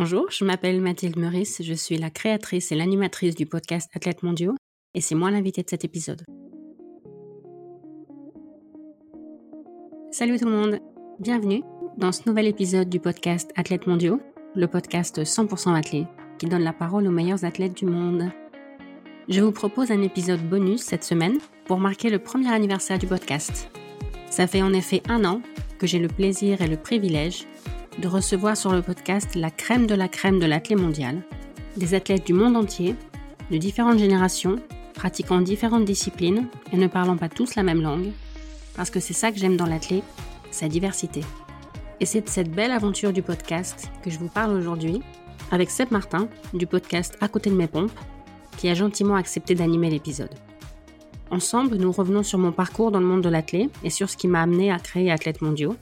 Bonjour, je m'appelle Mathilde Meurice, je suis la créatrice et l'animatrice du podcast Athlètes mondiaux et c'est moi l'invité de cet épisode. Salut tout le monde, bienvenue dans ce nouvel épisode du podcast Athlètes mondiaux, le podcast 100% athlète qui donne la parole aux meilleurs athlètes du monde. Je vous propose un épisode bonus cette semaine pour marquer le premier anniversaire du podcast. Ça fait en effet un an que j'ai le plaisir et le privilège de recevoir sur le podcast la crème de la crème de l'athlète mondial, des athlètes du monde entier, de différentes générations, pratiquant différentes disciplines et ne parlant pas tous la même langue, parce que c'est ça que j'aime dans l'athlète, sa diversité. Et c'est de cette belle aventure du podcast que je vous parle aujourd'hui, avec Seb Martin du podcast À côté de mes pompes, qui a gentiment accepté d'animer l'épisode. Ensemble, nous revenons sur mon parcours dans le monde de l'athlète et sur ce qui m'a amené à créer Athlètes mondiaux,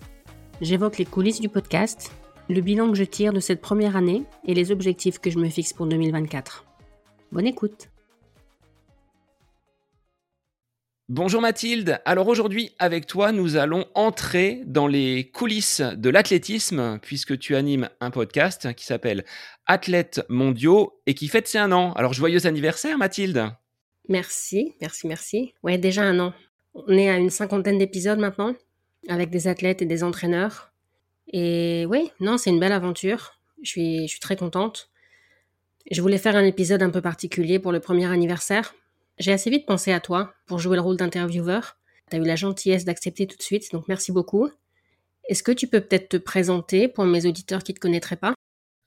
J'évoque les coulisses du podcast, le bilan que je tire de cette première année et les objectifs que je me fixe pour 2024. Bonne écoute Bonjour Mathilde, alors aujourd'hui avec toi nous allons entrer dans les coulisses de l'athlétisme puisque tu animes un podcast qui s'appelle Athlètes mondiaux et qui fête ses un an. Alors joyeux anniversaire Mathilde Merci, merci, merci. Ouais déjà un an. On est à une cinquantaine d'épisodes maintenant avec des athlètes et des entraîneurs. Et oui, non, c'est une belle aventure. Je suis, très contente. Je voulais faire un épisode un peu particulier pour le premier anniversaire. J'ai assez vite pensé à toi pour jouer le rôle d'intervieweur. Tu as eu la gentillesse d'accepter tout de suite, donc merci beaucoup. Est-ce que tu peux peut-être te présenter pour mes auditeurs qui ne te connaîtraient pas?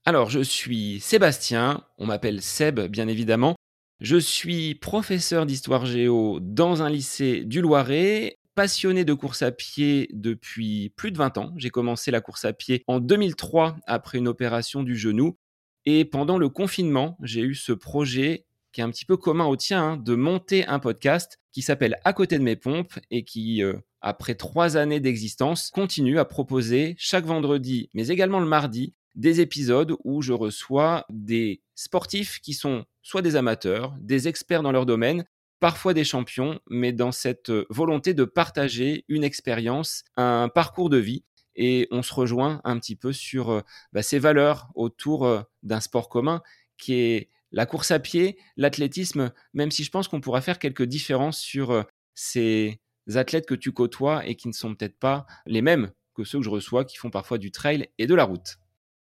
Alors, je suis Sébastien, on m'appelle Seb bien évidemment. Je suis professeur d'histoire géo dans un lycée du Loiret passionné de course à pied depuis plus de 20 ans. J'ai commencé la course à pied en 2003 après une opération du genou. Et pendant le confinement, j'ai eu ce projet qui est un petit peu commun au tien, hein, de monter un podcast qui s'appelle À côté de mes pompes et qui, euh, après trois années d'existence, continue à proposer chaque vendredi, mais également le mardi, des épisodes où je reçois des sportifs qui sont soit des amateurs, des experts dans leur domaine, parfois des champions, mais dans cette euh, volonté de partager une expérience, un parcours de vie. Et on se rejoint un petit peu sur euh, bah, ces valeurs autour euh, d'un sport commun qui est la course à pied, l'athlétisme, même si je pense qu'on pourra faire quelques différences sur ces athlètes que tu côtoies et qui ne sont peut-être pas les mêmes que ceux que je reçois qui font parfois du trail et de la route.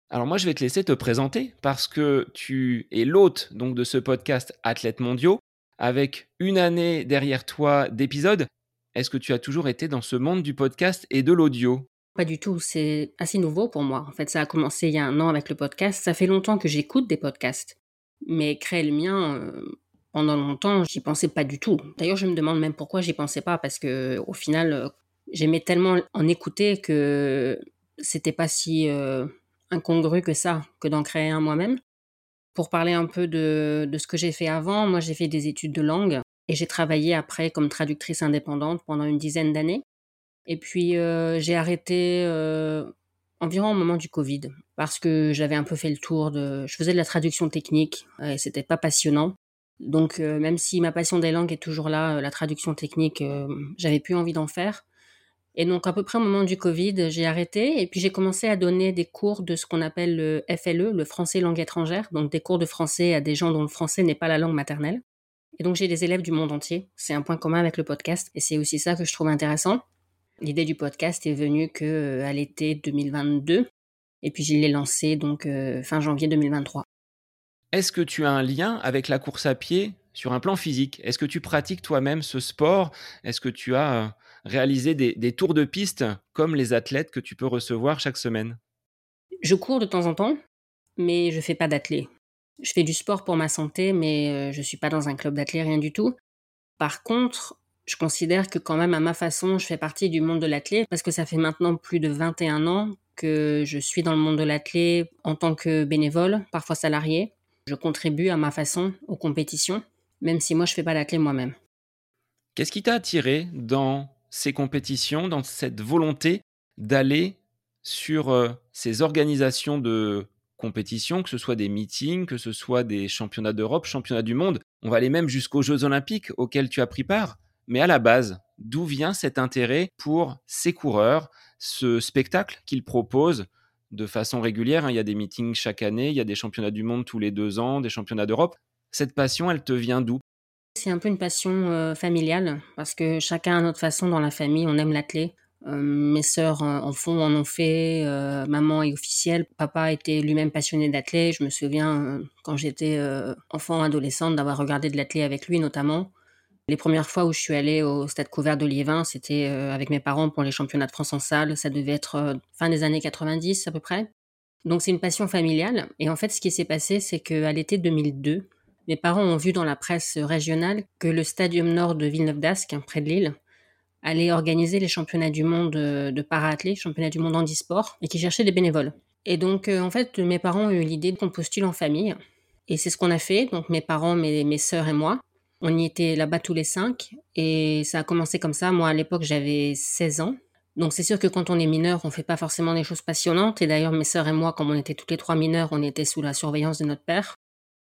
Alors moi je vais te laisser te présenter parce que tu es l'hôte donc de ce podcast Athlètes mondiaux avec une année derrière toi d'épisodes, est-ce que tu as toujours été dans ce monde du podcast et de l'audio? Pas du tout, c'est assez nouveau pour moi. En fait, ça a commencé il y a un an avec le podcast. Ça fait longtemps que j'écoute des podcasts, mais créer le mien, euh, pendant longtemps, j'y pensais pas du tout. D'ailleurs, je me demande même pourquoi j'y pensais pas, parce que au final, euh, j'aimais tellement en écouter que c'était pas si euh, incongru que ça, que d'en créer un moi-même. Pour parler un peu de, ce que j'ai fait avant, moi j'ai fait des études de langue et j'ai travaillé après comme traductrice indépendante pendant une dizaine d'années. Et puis euh, j'ai arrêté euh, environ au moment du Covid parce que j'avais un peu fait le tour de. Je faisais de la traduction technique et c'était pas passionnant. Donc euh, même si ma passion des langues est toujours là, la traduction technique, j'avais plus envie d'en faire. Et donc, à peu près au moment du Covid, j'ai arrêté et puis j'ai commencé à donner des cours de ce qu'on appelle le FLE, le français langue étrangère, donc des cours de français à des gens dont le français n'est pas la langue maternelle. Et donc, j'ai des élèves du monde entier. C'est un point commun avec le podcast et c'est aussi ça que je trouve intéressant. L'idée du podcast est venue que euh, à l'été 2022 et puis je l'ai lancé donc euh, fin janvier 2023. Est-ce que tu as un lien avec la course à pied sur un plan physique? Est-ce que tu pratiques toi-même ce sport? Est-ce que tu as réalisé des, tours de piste comme les athlètes que tu peux recevoir chaque semaine? Je cours de temps en temps, mais je fais pas d'athlète. Je fais du sport pour ma santé, mais euh, je ne suis pas dans un club d'athlète, rien du tout. Par contre, je considère que quand même à ma façon, je fais partie du monde de l'athlète parce que ça fait maintenant plus de 21 ans que je suis dans le monde de l'athlète en tant que bénévole, parfois salarié. Je contribue à ma façon aux compétitions même si moi je fais pas la clé moi-même. Qu'est-ce qui t'a attiré dans ces compétitions, dans cette volonté d'aller sur euh, ces organisations de compétitions, que ce soit des meetings, que ce soit des championnats d'Europe, championnats du monde, on va aller même jusqu'aux Jeux olympiques auxquels tu as pris part. Mais à la base, d'où vient cet intérêt pour ces coureurs, ce spectacle qu'ils proposent de façon régulière. Hein? Il y a des meetings chaque année, il y a des championnats du monde tous les deux ans, des championnats d'Europe. Cette passion, elle te vient d'où? C'est un peu une passion euh, familiale, parce que chacun à notre façon dans la famille, on aime l'athlé. Euh, mes sœurs en font, en ont fait. Euh, maman est officielle. Papa était lui-même passionné d'athlé. Je me souviens, quand j'étais enfant, adolescente, d'avoir regardé de l'athlé avec lui notamment. Les premières fois où je suis allée au stade couvert de Liévin, c'était avec mes parents pour les championnats de France en salle. Ça devait être fin des années 90 à peu près. Donc c'est une passion familiale. Et en fait, ce qui s'est passé, c'est qu'à l'été 2002, mes parents ont vu dans la presse régionale que le Stadium Nord de Villeneuve d'Ascq, près de Lille, allait organiser les championnats du monde de para-athlé, championnats du monde handisport, et qui cherchait des bénévoles. Et donc, euh, en fait, mes parents ont eu l'idée qu'on postule en famille. Et c'est ce qu'on a fait. Donc, mes parents, mes, mes sœurs et moi. On y était là-bas tous les cinq. Et ça a commencé comme ça. Moi, à l'époque, j'avais 16 ans. Donc, c'est sûr que quand on est mineur, on fait pas forcément des choses passionnantes. Et d'ailleurs, mes sœurs et moi, comme on était toutes les trois mineurs, on était sous la surveillance de notre père.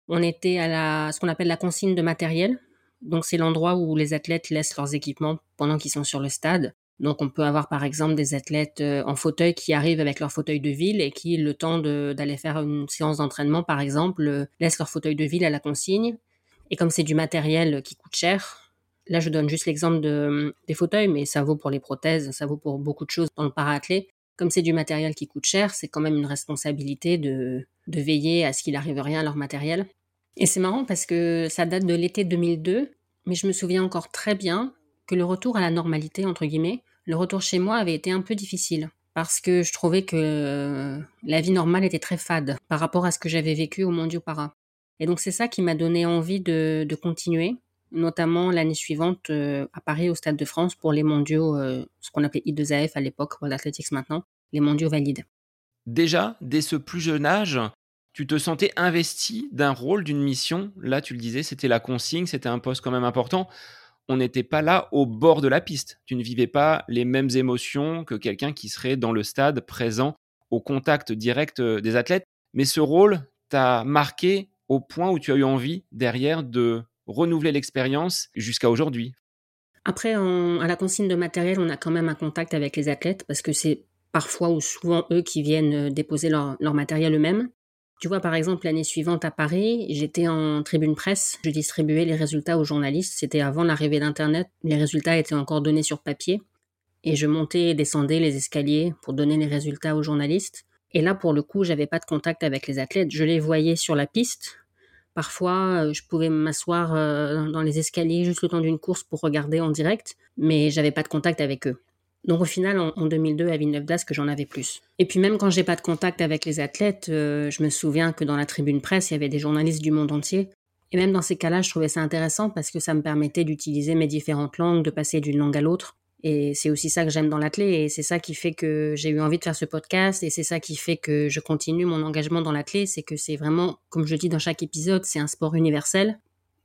On était à la, ce qu'on appelle la consigne de matériel. Donc c'est l'endroit où les athlètes laissent leurs équipements pendant qu'ils sont sur le stade. Donc on peut avoir par exemple des athlètes euh, en fauteuil qui arrivent avec leur fauteuil de ville et qui, le temps d'aller faire une séance d'entraînement par exemple, euh, laissent leur fauteuil de ville à la consigne. Et comme c'est du matériel qui coûte cher, là je donne juste l'exemple de, des fauteuils, mais ça vaut pour les prothèses, ça vaut pour beaucoup de choses dans le para-athlé. Comme c'est du matériel qui coûte cher, c'est quand même une responsabilité de, de veiller à ce qu'il arrive rien à leur matériel. Et c'est marrant parce que ça date de l'été 2002, mais je me souviens encore très bien que le retour à la normalité, entre guillemets, le retour chez moi avait été un peu difficile parce que je trouvais que la vie normale était très fade par rapport à ce que j'avais vécu au Mondiaux Para. Et donc c'est ça qui m'a donné envie de, continuer, notamment l'année suivante euh, à Paris au Stade de France pour les mondiaux, euh, ce qu'on appelait I2AF à l'époque, World Athletics maintenant, les mondiaux valides. Déjà, dès ce plus jeune âge, tu te sentais investi d'un rôle, d'une mission. Là, tu le disais, c'était la consigne, c'était un poste quand même important. On n'était pas là au bord de la piste. Tu ne vivais pas les mêmes émotions que quelqu'un qui serait dans le stade, présent, au contact direct euh, des athlètes. Mais ce rôle t'a marqué au point où tu as eu envie derrière de renouveler l'expérience jusqu'à aujourd'hui. Après, à la consigne de matériel, on a quand même un contact avec les athlètes parce que c'est parfois ou souvent eux qui viennent euh, déposer leur matériel eux-mêmes. Tu vois, par exemple, l'année suivante à Paris, j'étais en tribune presse, je distribuais les résultats aux journalistes. C'était avant l'arrivée d'Internet, les résultats étaient encore donnés sur papier. Et je montais et descendais les escaliers pour donner les résultats aux journalistes. Et là, pour le coup, j'avais pas de contact avec les athlètes. Je les voyais sur la piste. Parfois, euh, je pouvais m'asseoir euh, dans les escaliers juste le temps d'une course pour regarder en direct, mais j'avais pas de contact avec eux. Donc au final, en, 2002, à Villeneuve d'Ascq, j'en avais plus. Et puis même quand j'ai pas de contact avec les athlètes, euh, je me souviens que dans la tribune presse, il y avait des journalistes du monde entier. Et même dans ces cas-là, je trouvais ça intéressant parce que ça me permettait d'utiliser mes différentes langues, de passer d'une langue à l'autre. Et c'est aussi ça que j'aime dans l'athlé et c'est ça qui fait que j'ai eu envie de faire ce podcast et c'est ça qui fait que je continue mon engagement dans l'athlé, c'est que c'est vraiment, comme je dis dans chaque épisode, c'est un sport universel.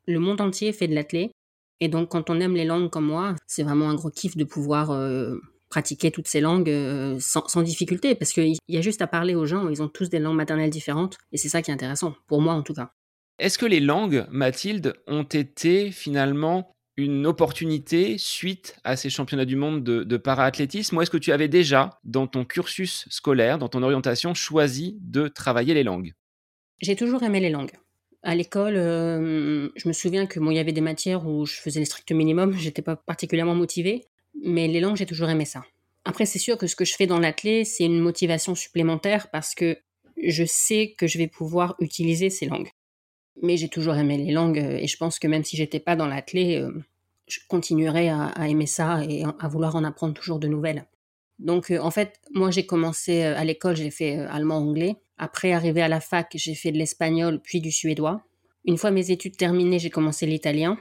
Le monde entier fait de l'athlé et donc quand on aime les langues comme moi, c'est vraiment un gros kiff de pouvoir euh, pratiquer toutes ces langues euh, sans, difficulté, parce qu'il y a juste à parler aux gens, ils ont tous des langues maternelles différentes, et c'est ça qui est intéressant, pour moi en tout cas. Est-ce que les langues, Mathilde, ont été finalement une opportunité suite à ces championnats du monde de, de para-athlétisme, ou est-ce que tu avais déjà, dans ton cursus scolaire, dans ton orientation, choisi de travailler les langues? J'ai toujours aimé les langues. À l'école, euh, je me souviens que il y avait des matières où je faisais le strict minimum, j'étais pas particulièrement motivée, mais les langues, j'ai toujours aimé ça. Après, c'est sûr que ce que je fais dans l'athlé, c'est une motivation supplémentaire parce que je sais que je vais pouvoir utiliser ces langues. Mais j'ai toujours aimé les langues et je pense que même si j'étais pas dans l'athlé, euh, je continuerais à, aimer ça et à vouloir en apprendre toujours de nouvelles. Donc, euh, en fait, moi, j'ai commencé euh, à l'école, j'ai fait allemand-anglais. Après, arrivé à la fac, j'ai fait de l'espagnol puis du suédois. Une fois mes études terminées, j'ai commencé l'italien.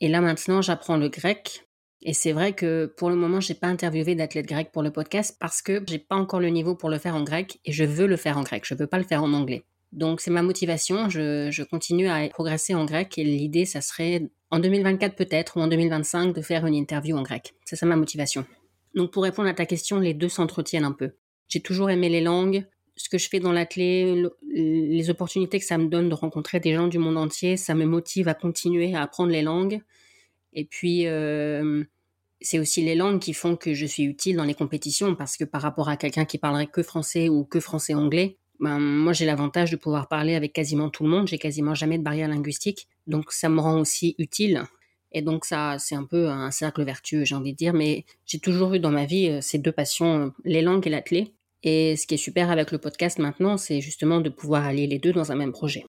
Et là, maintenant, j'apprends le grec. Et c'est vrai que pour le moment, j'ai pas interviewé d'athlète grec pour le podcast parce que j'ai pas encore le niveau pour le faire en grec et je veux le faire en grec. Je veux pas le faire en anglais. Donc c'est ma motivation. Je, continue à progresser en grec et l'idée, ça serait en 2024 peut-être ou en 2025 de faire une interview en grec. C'est ça ma motivation. Donc pour répondre à ta question, les deux s'entretiennent un peu. J'ai toujours aimé les langues. Ce que je fais dans l'athlé, les opportunités que ça me donne de rencontrer des gens du monde entier, ça me motive à continuer à apprendre les langues. Et puis, euh, c'est aussi les langues qui font que je suis utile dans les compétitions parce que par rapport à quelqu'un qui parlerait que français ou que français-anglais, ben, moi j'ai l'avantage de pouvoir parler avec quasiment tout le monde, j'ai quasiment jamais de barrière linguistique, donc ça me rend aussi utile. Et donc ça, c'est un peu un cercle vertueux, j'ai envie de dire, mais j'ai toujours eu dans ma vie euh, ces deux passions, les langues et l'athlé. Et ce qui est super avec le podcast maintenant, c'est justement de pouvoir allier les deux dans un même projet.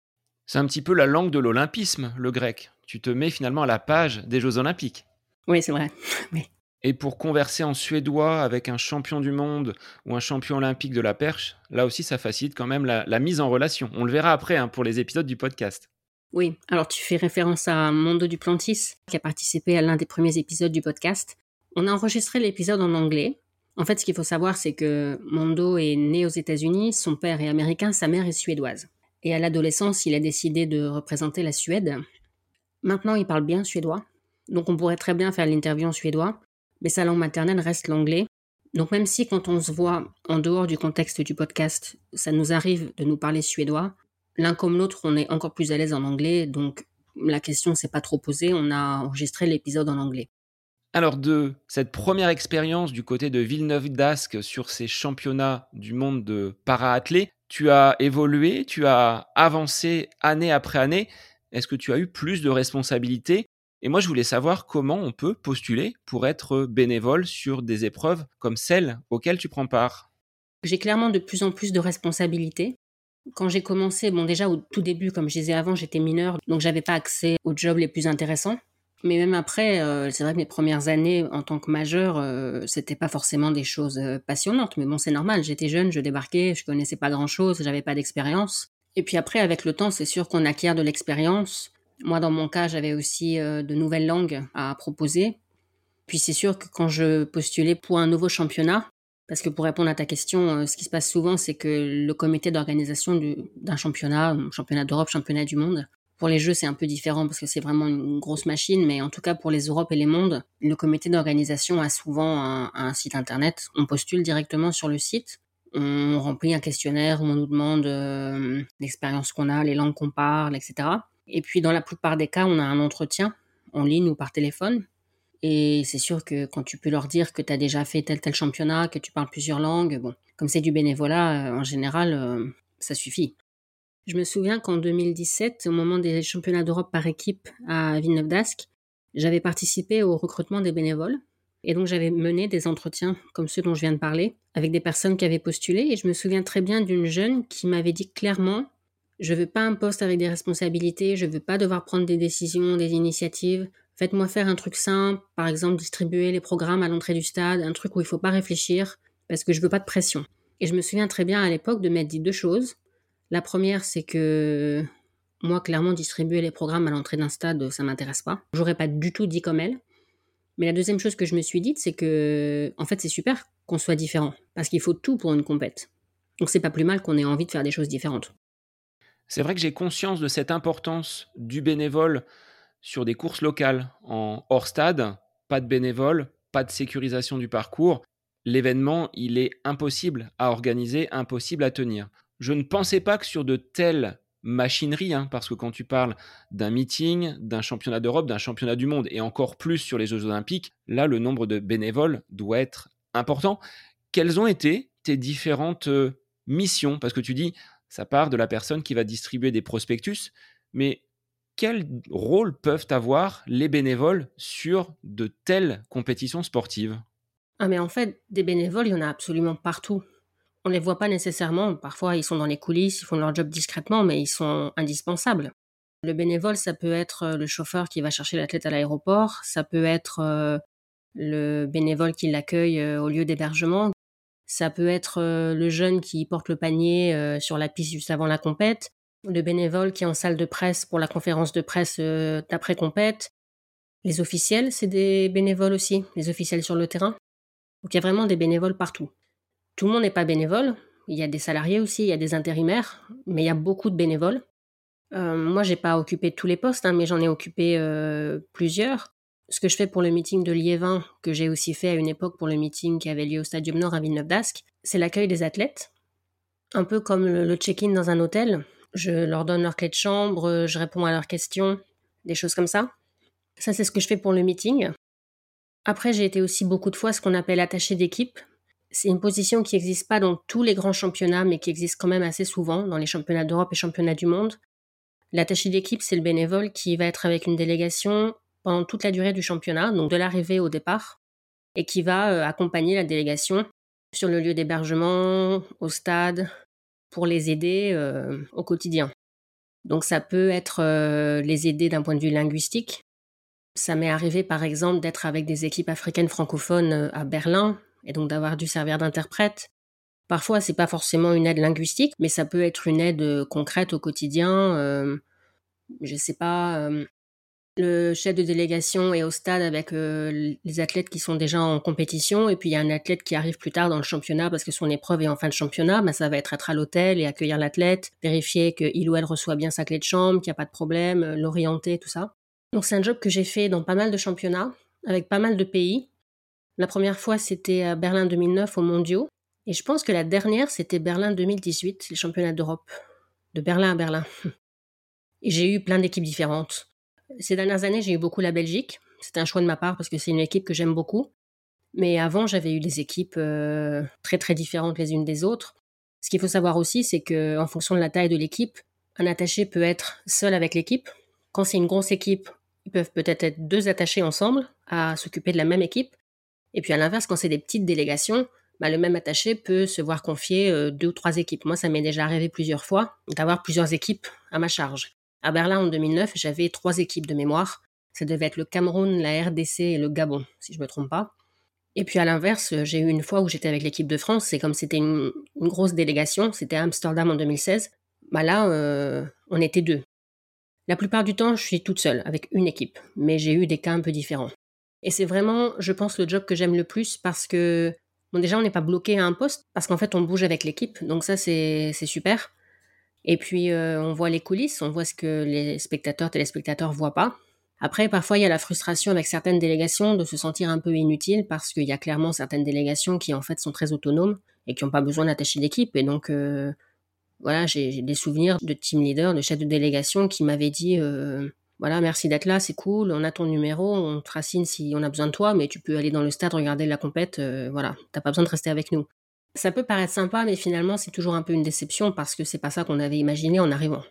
C'est un petit peu la langue de l'olympisme, le grec. Tu te mets finalement à la page des Jeux olympiques. Oui, c'est vrai. oui. Et pour converser en suédois avec un champion du monde ou un champion olympique de la perche, là aussi, ça facilite quand même la, mise en relation. On le verra après hein, pour les épisodes du podcast. Oui, alors tu fais référence à Mondo Duplantis, qui a participé à l'un des premiers épisodes du podcast. On a enregistré l'épisode en anglais. En fait, ce qu'il faut savoir, c'est que Mondo est né aux États-Unis, son père est américain, sa mère est suédoise. Et à l'adolescence, il a décidé de représenter la Suède. Maintenant, il parle bien suédois, donc on pourrait très bien faire l'interview en suédois, mais sa langue maternelle reste l'anglais. Donc même si quand on se voit en dehors du contexte du podcast, ça nous arrive de nous parler suédois, l'un comme l'autre, on est encore plus à l'aise en anglais, donc la question s'est pas trop posée, on a enregistré l'épisode en anglais. Alors de cette première expérience du côté de Villeneuve d'Ascq sur ces championnats du monde de para tu as évolué, tu as avancé année après année. Est-ce que tu as eu plus de responsabilités? Et moi, je voulais savoir comment on peut postuler pour être bénévole sur des épreuves comme celles auxquelles tu prends part. J'ai clairement de plus en plus de responsabilités. Quand j'ai commencé, bon déjà au tout début, comme je disais avant, j'étais mineure, donc j'avais pas accès aux jobs les plus intéressants. Mais même après, euh, c'est vrai que mes premières années en tant que majeure, euh, c'était pas forcément des choses euh, passionnantes. Mais bon, c'est normal. J'étais jeune, je débarquais, je connaissais pas grand chose, j'avais pas d'expérience. Et puis après, avec le temps, c'est sûr qu'on acquiert de l'expérience. Moi, dans mon cas, j'avais aussi euh, de nouvelles langues à proposer. Puis c'est sûr que quand je postulais pour un nouveau championnat, parce que pour répondre à ta question, ce qui se passe souvent, c'est que le comité d'organisation d'un championnat, championnat d'Europe, championnat du monde, pour les Jeux, c'est un peu différent parce que c'est vraiment une grosse machine, mais en tout cas pour les Europes et les mondes, le comité d'organisation a souvent un, site internet. On postule directement sur le site, on remplit un questionnaire où on nous demande euh, l'expérience qu'on a, les langues qu'on parle, etc. Et puis dans la plupart des cas, on a un entretien en ligne ou par téléphone. Et c'est sûr que quand tu peux leur dire que tu as déjà fait tel tel championnat, que tu parles plusieurs langues, bon, comme c'est du bénévolat, euh, en général, euh, ça suffit. Je me souviens qu'en 2017, au moment des championnats d'Europe par équipe à Villeneuve d'Ascq, j'avais participé au recrutement des bénévoles. Et donc j'avais mené des entretiens comme ceux dont je viens de parler avec des personnes qui avaient postulé. Et je me souviens très bien d'une jeune qui m'avait dit clairement je veux pas un poste avec des responsabilités, je veux pas devoir prendre des décisions, des initiatives. Faites-moi faire un truc simple, par exemple distribuer les programmes à l'entrée du stade, un truc où il faut pas réfléchir, parce que je veux pas de pression. Et je me souviens très bien à l'époque de m'être dit deux choses. La première, c'est que moi, clairement, distribuer les programmes à l'entrée d'un stade, ça m'intéresse pas. J'aurais pas du tout dit comme elle. Mais la deuxième chose que je me suis dite, c'est que, en fait, c'est super qu'on soit différent, parce qu'il faut tout pour une compète. Donc c'est pas plus mal qu'on ait envie de faire des choses différentes. C'est vrai que j'ai conscience de cette importance du bénévole sur des courses locales en hors stade, pas de bénévole, pas de sécurisation du parcours. L'événement, il est impossible à organiser, impossible à tenir. Je ne pensais pas que sur de telles machineries, hein, parce que quand tu parles d'un meeting, d'un championnat d'Europe, d'un championnat du monde, et encore plus sur les Jeux olympiques, là, le nombre de bénévoles doit être important. Quelles ont été tes différentes euh, missions? Parce que tu dis, ça part de la personne qui va distribuer des prospectus, mais quel rôle peuvent avoir les bénévoles sur de telles compétitions sportives? Ah mais en fait, des bénévoles, il y en a absolument partout. On ne les voit pas nécessairement, parfois ils sont dans les coulisses, ils font leur job discrètement, mais ils sont indispensables. Le bénévole, ça peut être euh, le chauffeur qui va chercher l'athlète à l'aéroport, ça peut être euh, le bénévole qui l'accueille euh, au lieu d'hébergement, ça peut être le jeune qui porte le panier sur la piste juste avant la compète, le bénévole qui est en salle de presse pour la conférence de presse euh, d'après compète. Les officiels, c'est des bénévoles aussi, les officiels sur le terrain. Donc il y a vraiment des bénévoles partout. Tout le monde n'est pas bénévole. Il y a des salariés aussi, il y a des intérimaires, mais il y a beaucoup de bénévoles. Euh, moi, j'ai pas occupé tous les postes, hein, mais j'en ai occupé plusieurs ce que je fais pour le meeting de Liévin, que j'ai aussi fait à une époque pour le meeting qui avait lieu au Stadium Nord à Villeneuve d'Ascq, c'est l'accueil des athlètes. Un peu comme le, check-in dans un hôtel. Je leur donne leur clé de chambre, je réponds à leurs questions, des choses comme ça. Ça, c'est ce que je fais pour le meeting. Après, j'ai été aussi beaucoup de fois ce qu'on appelle attaché d'équipe. C'est une position qui n'existe pas dans tous les grands championnats, mais qui existe quand même assez souvent dans les championnats d'Europe et championnats du monde. L'attaché d'équipe, c'est le bénévole qui va être avec une délégation pendant toute la durée du championnat, donc de l'arrivée au départ, et qui va euh, accompagner la délégation sur le lieu d'hébergement, au stade, pour les aider euh, au quotidien. Donc ça peut être euh, les aider d'un point de vue linguistique. Ça m'est arrivé par exemple d'être avec des équipes africaines francophones à Berlin et donc d'avoir dû servir d'interprète. Parfois, c'est pas forcément une aide linguistique, mais ça peut être une aide concrète au quotidien. Euh, je sais pas, le chef de délégation est au stade avec euh, les athlètes qui sont déjà en compétition et puis il y a un athlète qui arrive plus tard dans le championnat parce que son épreuve est en fin de championnat, ben ça va être être à l'hôtel et accueillir l'athlète, vérifier qu'il ou elle reçoit bien sa clé de chambre, qu'il n'y a pas de problème, euh, l'orienter, tout ça. Donc c'est un job que j'ai fait dans pas mal de championnats avec pas mal de pays. La première fois c'était à Berlin 2009 au Mondiaux et je pense que la dernière c'était Berlin 2018, les championnats d'Europe, de Berlin à Berlin. Et j'ai eu plein d'équipes différentes ces dernières années, j'ai eu beaucoup la Belgique. C'était un choix de ma part parce que c'est une équipe que j'aime beaucoup. Mais avant, j'avais eu des équipes euh, très très différentes les unes des autres. Ce qu'il faut savoir aussi, c'est que en fonction de la taille de l'équipe, un attaché peut être seul avec l'équipe. Quand c'est une grosse équipe, ils peuvent peut-être être deux attachés ensemble à s'occuper de la même équipe. Et puis à l'inverse, quand c'est des petites délégations, bah, le même attaché peut se voir confier euh, deux ou trois équipes. Moi, ça m'est déjà arrivé plusieurs fois d'avoir plusieurs équipes à ma charge. À Berlin en 2009, j'avais trois équipes de mémoire. Ça devait être le Cameroun, la RDC et le Gabon, si je me trompe pas. Et puis à l'inverse, j'ai eu une fois où j'étais avec l'équipe de France, c'est comme c'était une, grosse délégation, c'était à Amsterdam en 2016. Bah là, euh, on était deux. La plupart du temps, je suis toute seule, avec une équipe, mais j'ai eu des cas un peu différents. Et c'est vraiment, je pense, le job que j'aime le plus parce que, bon, déjà, on n'est pas bloqué à un poste, parce qu'en fait, on bouge avec l'équipe, donc ça, c'est super. Et puis, euh, on voit les coulisses, on voit ce que les spectateurs, téléspectateurs voient pas. Après, parfois, il y a la frustration avec certaines délégations de se sentir un peu inutile parce qu'il y a clairement certaines délégations qui, en fait, sont très autonomes et qui n'ont pas besoin d'attacher d'équipe. Et donc, euh, voilà, j'ai des souvenirs de team leader, de chef de délégation qui m'avaient dit, euh, voilà, merci d'être là, c'est cool, on a ton numéro, on te racine si on a besoin de toi, mais tu peux aller dans le stade regarder la compète, voilà, t'as pas besoin de rester avec nous. Ça peut paraître sympa, mais finalement, c'est toujours un peu une déception parce que c'est pas ça qu'on avait imaginé en arrivant.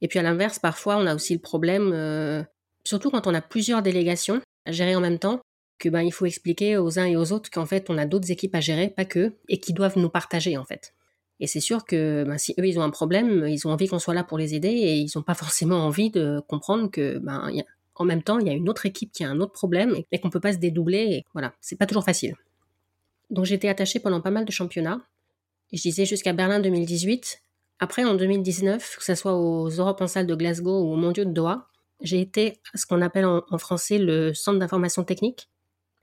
Et puis à l'inverse, parfois, on a aussi le problème, euh, surtout quand on a plusieurs délégations à gérer en même temps, que ben il faut expliquer aux uns et aux autres qu'en fait on a d'autres équipes à gérer, pas que, et qui doivent nous partager en fait. Et c'est sûr que ben, si eux ils ont un problème, ils ont envie qu'on soit là pour les aider et ils n'ont pas forcément envie de comprendre que ben en même temps il y a une autre équipe qui a un autre problème et qu'on peut pas se dédoubler. Et voilà, c'est pas toujours facile. Donc j'étais attachée pendant pas mal de championnats. Je disais jusqu'à Berlin 2018. Après, en 2019, que ce soit aux Europes en salle de Glasgow ou aux Mondiaux de Doha, j'ai été à ce qu'on appelle en, français le centre d'information technique.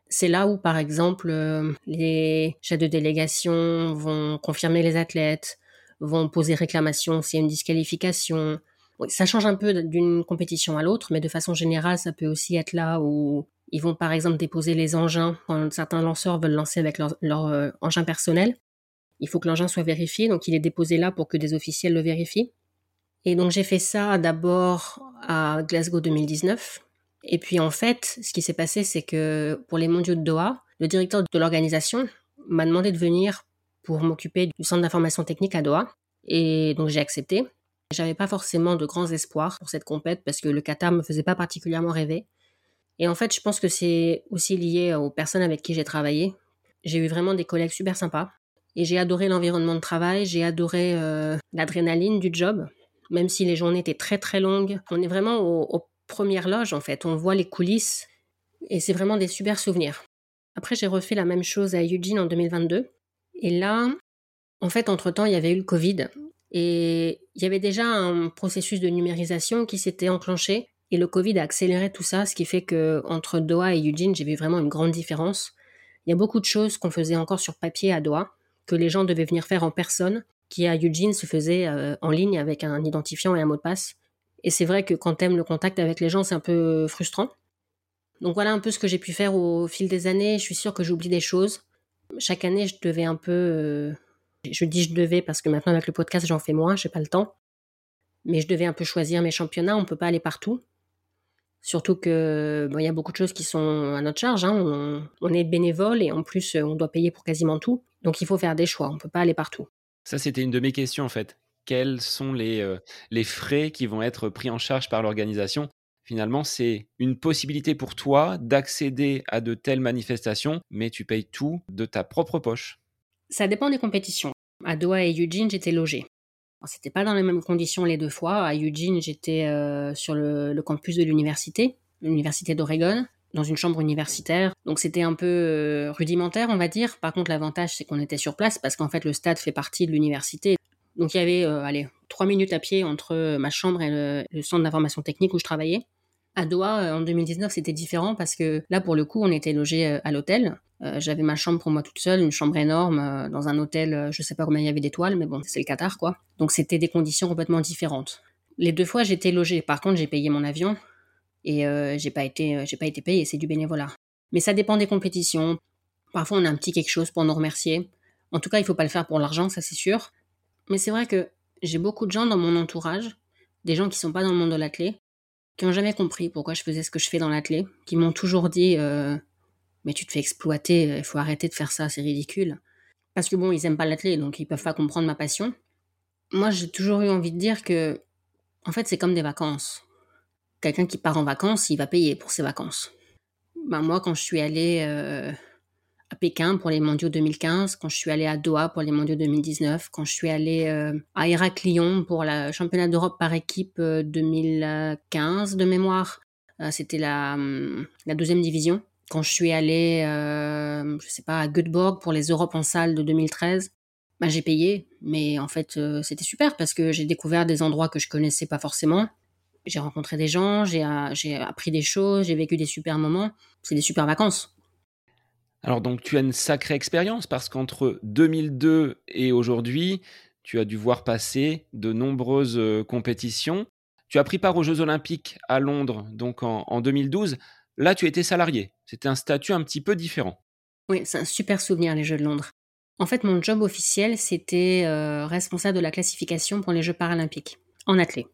C'est là où, par exemple, euh, les chefs de délégation vont confirmer les athlètes, vont poser réclamation s'il y a une disqualification. ça change un peu d'une compétition à l'autre, mais de façon générale, ça peut aussi être là où ils vont par exemple déposer les engins quand certains lanceurs veulent lancer avec leur, euh, engin personnel. Il faut que l'engin soit vérifié, donc il est déposé là pour que des officiels le vérifient. Et donc j'ai fait ça d'abord à Glasgow 2019. Et puis en fait, ce qui s'est passé, c'est que pour les mondiaux de Doha, le directeur de l'organisation m'a demandé de venir pour m'occuper du centre d'information technique à Doha. Et donc j'ai accepté. J'avais pas forcément de grands espoirs pour cette compète parce que le Qatar me faisait pas particulièrement rêver. Et en fait, je pense que c'est aussi lié aux personnes avec qui j'ai travaillé. J'ai eu vraiment des collègues super sympas. Et j'ai adoré l'environnement de travail, j'ai adoré euh, l'adrénaline du job, même si les journées étaient très très longues. On est vraiment aux, premières loges en fait, on voit les coulisses et c'est vraiment des super souvenirs. Après, j'ai refait la même chose à Eugene en 2022. Et là, en fait, entre-temps, il y avait eu le Covid. Et il y avait déjà un processus de numérisation qui s'était enclenché et le Covid a accéléré tout ça, ce qui fait que entre Doha et Eugene, j'ai vu vraiment une grande différence. Il y a beaucoup de choses qu'on faisait encore sur papier à Doha, que les gens devaient venir faire en personne, qui à Eugene se faisait euh, en ligne avec un identifiant et un mot de passe. Et c'est vrai que quand t'aimes le contact avec les gens, c'est un peu frustrant. Donc voilà un peu ce que j'ai pu faire au fil des années. Je suis sûre que j'oublie des choses. Chaque année, je devais un peu. Euh, je dis je devais parce que maintenant avec le podcast, j'en fais moins, j'ai pas le temps. Mais je devais un peu choisir mes championnats. On peut pas aller partout. Surtout que il y a beaucoup de choses qui sont à notre charge. Hein. On, on, est bénévole et en plus on doit payer pour quasiment tout. Donc il faut faire des choix. On peut pas aller partout. Ça c'était une de mes questions en fait. Quels sont les, euh, les frais qui vont être pris en charge par l'organisation Finalement, c'est une possibilité pour toi d'accéder à de telles manifestations, mais tu payes tout de ta propre poche. Ça dépend des compétitions. À Doha et Eugene, j'étais logée. C'était pas dans les mêmes conditions les deux fois. À Eugene, j'étais euh, sur le, campus de l'université, l'université d'Oregon, dans une chambre universitaire. Donc c'était un peu euh, rudimentaire, on va dire. Par contre, l'avantage, c'est qu'on était sur place parce qu'en fait, le stade fait partie de l'université. Donc il y avait, euh, allez, trois minutes à pied entre ma chambre et le centre d'information technique où je travaillais. À Doha, euh, en 2019, c'était différent parce que là, pour le coup, on était logé euh, à l'hôtel. Euh, j'avais ma chambre pour moi toute seule, une chambre énorme, dans un hôtel, je sais pas combien il y avait d'étoiles, mais bon, c'est le Qatar, quoi. Donc c'était des conditions complètement différentes. Les deux fois, j'étais logée. Par contre, j'ai payé mon avion et j'ai pas été, j'ai pas été payé. C'est du bénévolat. Mais ça dépend des compétitions. Parfois, on a un petit quelque chose pour nous remercier. En tout cas, il faut pas le faire pour l'argent, ça c'est sûr. Mais c'est vrai que j'ai beaucoup de gens dans mon entourage, des gens qui sont pas dans le monde de l'athlète, qui n'ont jamais compris pourquoi je faisais ce que je fais dans l'athlé, qui m'ont toujours dit euh, mais tu te fais exploiter, il faut arrêter de faire ça, c'est ridicule. Parce que bon, ils aiment pas l'athlé, donc ils peuvent pas comprendre ma passion. Moi, j'ai toujours eu envie de dire que, en fait, c'est comme des vacances. Quelqu'un qui part en vacances, il va payer pour ses vacances. Ben, moi, quand je suis allée euh, à Pékin pour les mondiaux 2015, quand je suis allée à Doha pour les mondiaux 2019, quand je suis allée euh, à Héraclion pour le championnat d'Europe par équipe 2015 euh, de mémoire. Euh, c'était la, hum, la deuxième division. Quand je suis allée, je sais pas, à Göteborg pour les Europes en salle de 2013, bah, j'ai payé, mais en fait c'était super parce que j'ai découvert des endroits que je connaissais pas forcément. J'ai rencontré des gens, j'ai appris des choses, j'ai vécu des super moments. C'est des super vacances. Alors donc tu as une sacrée expérience parce qu'entre 2002 et aujourd'hui, tu as dû voir passer de nombreuses euh, compétitions. Tu as pris part aux Jeux Olympiques à Londres donc en, 2012. Là, tu étais salarié. C'était un statut un petit peu différent. Oui, c'est un super souvenir les Jeux de Londres. En fait, mon job officiel, c'était euh, responsable de la classification pour les Jeux paralympiques en athlée.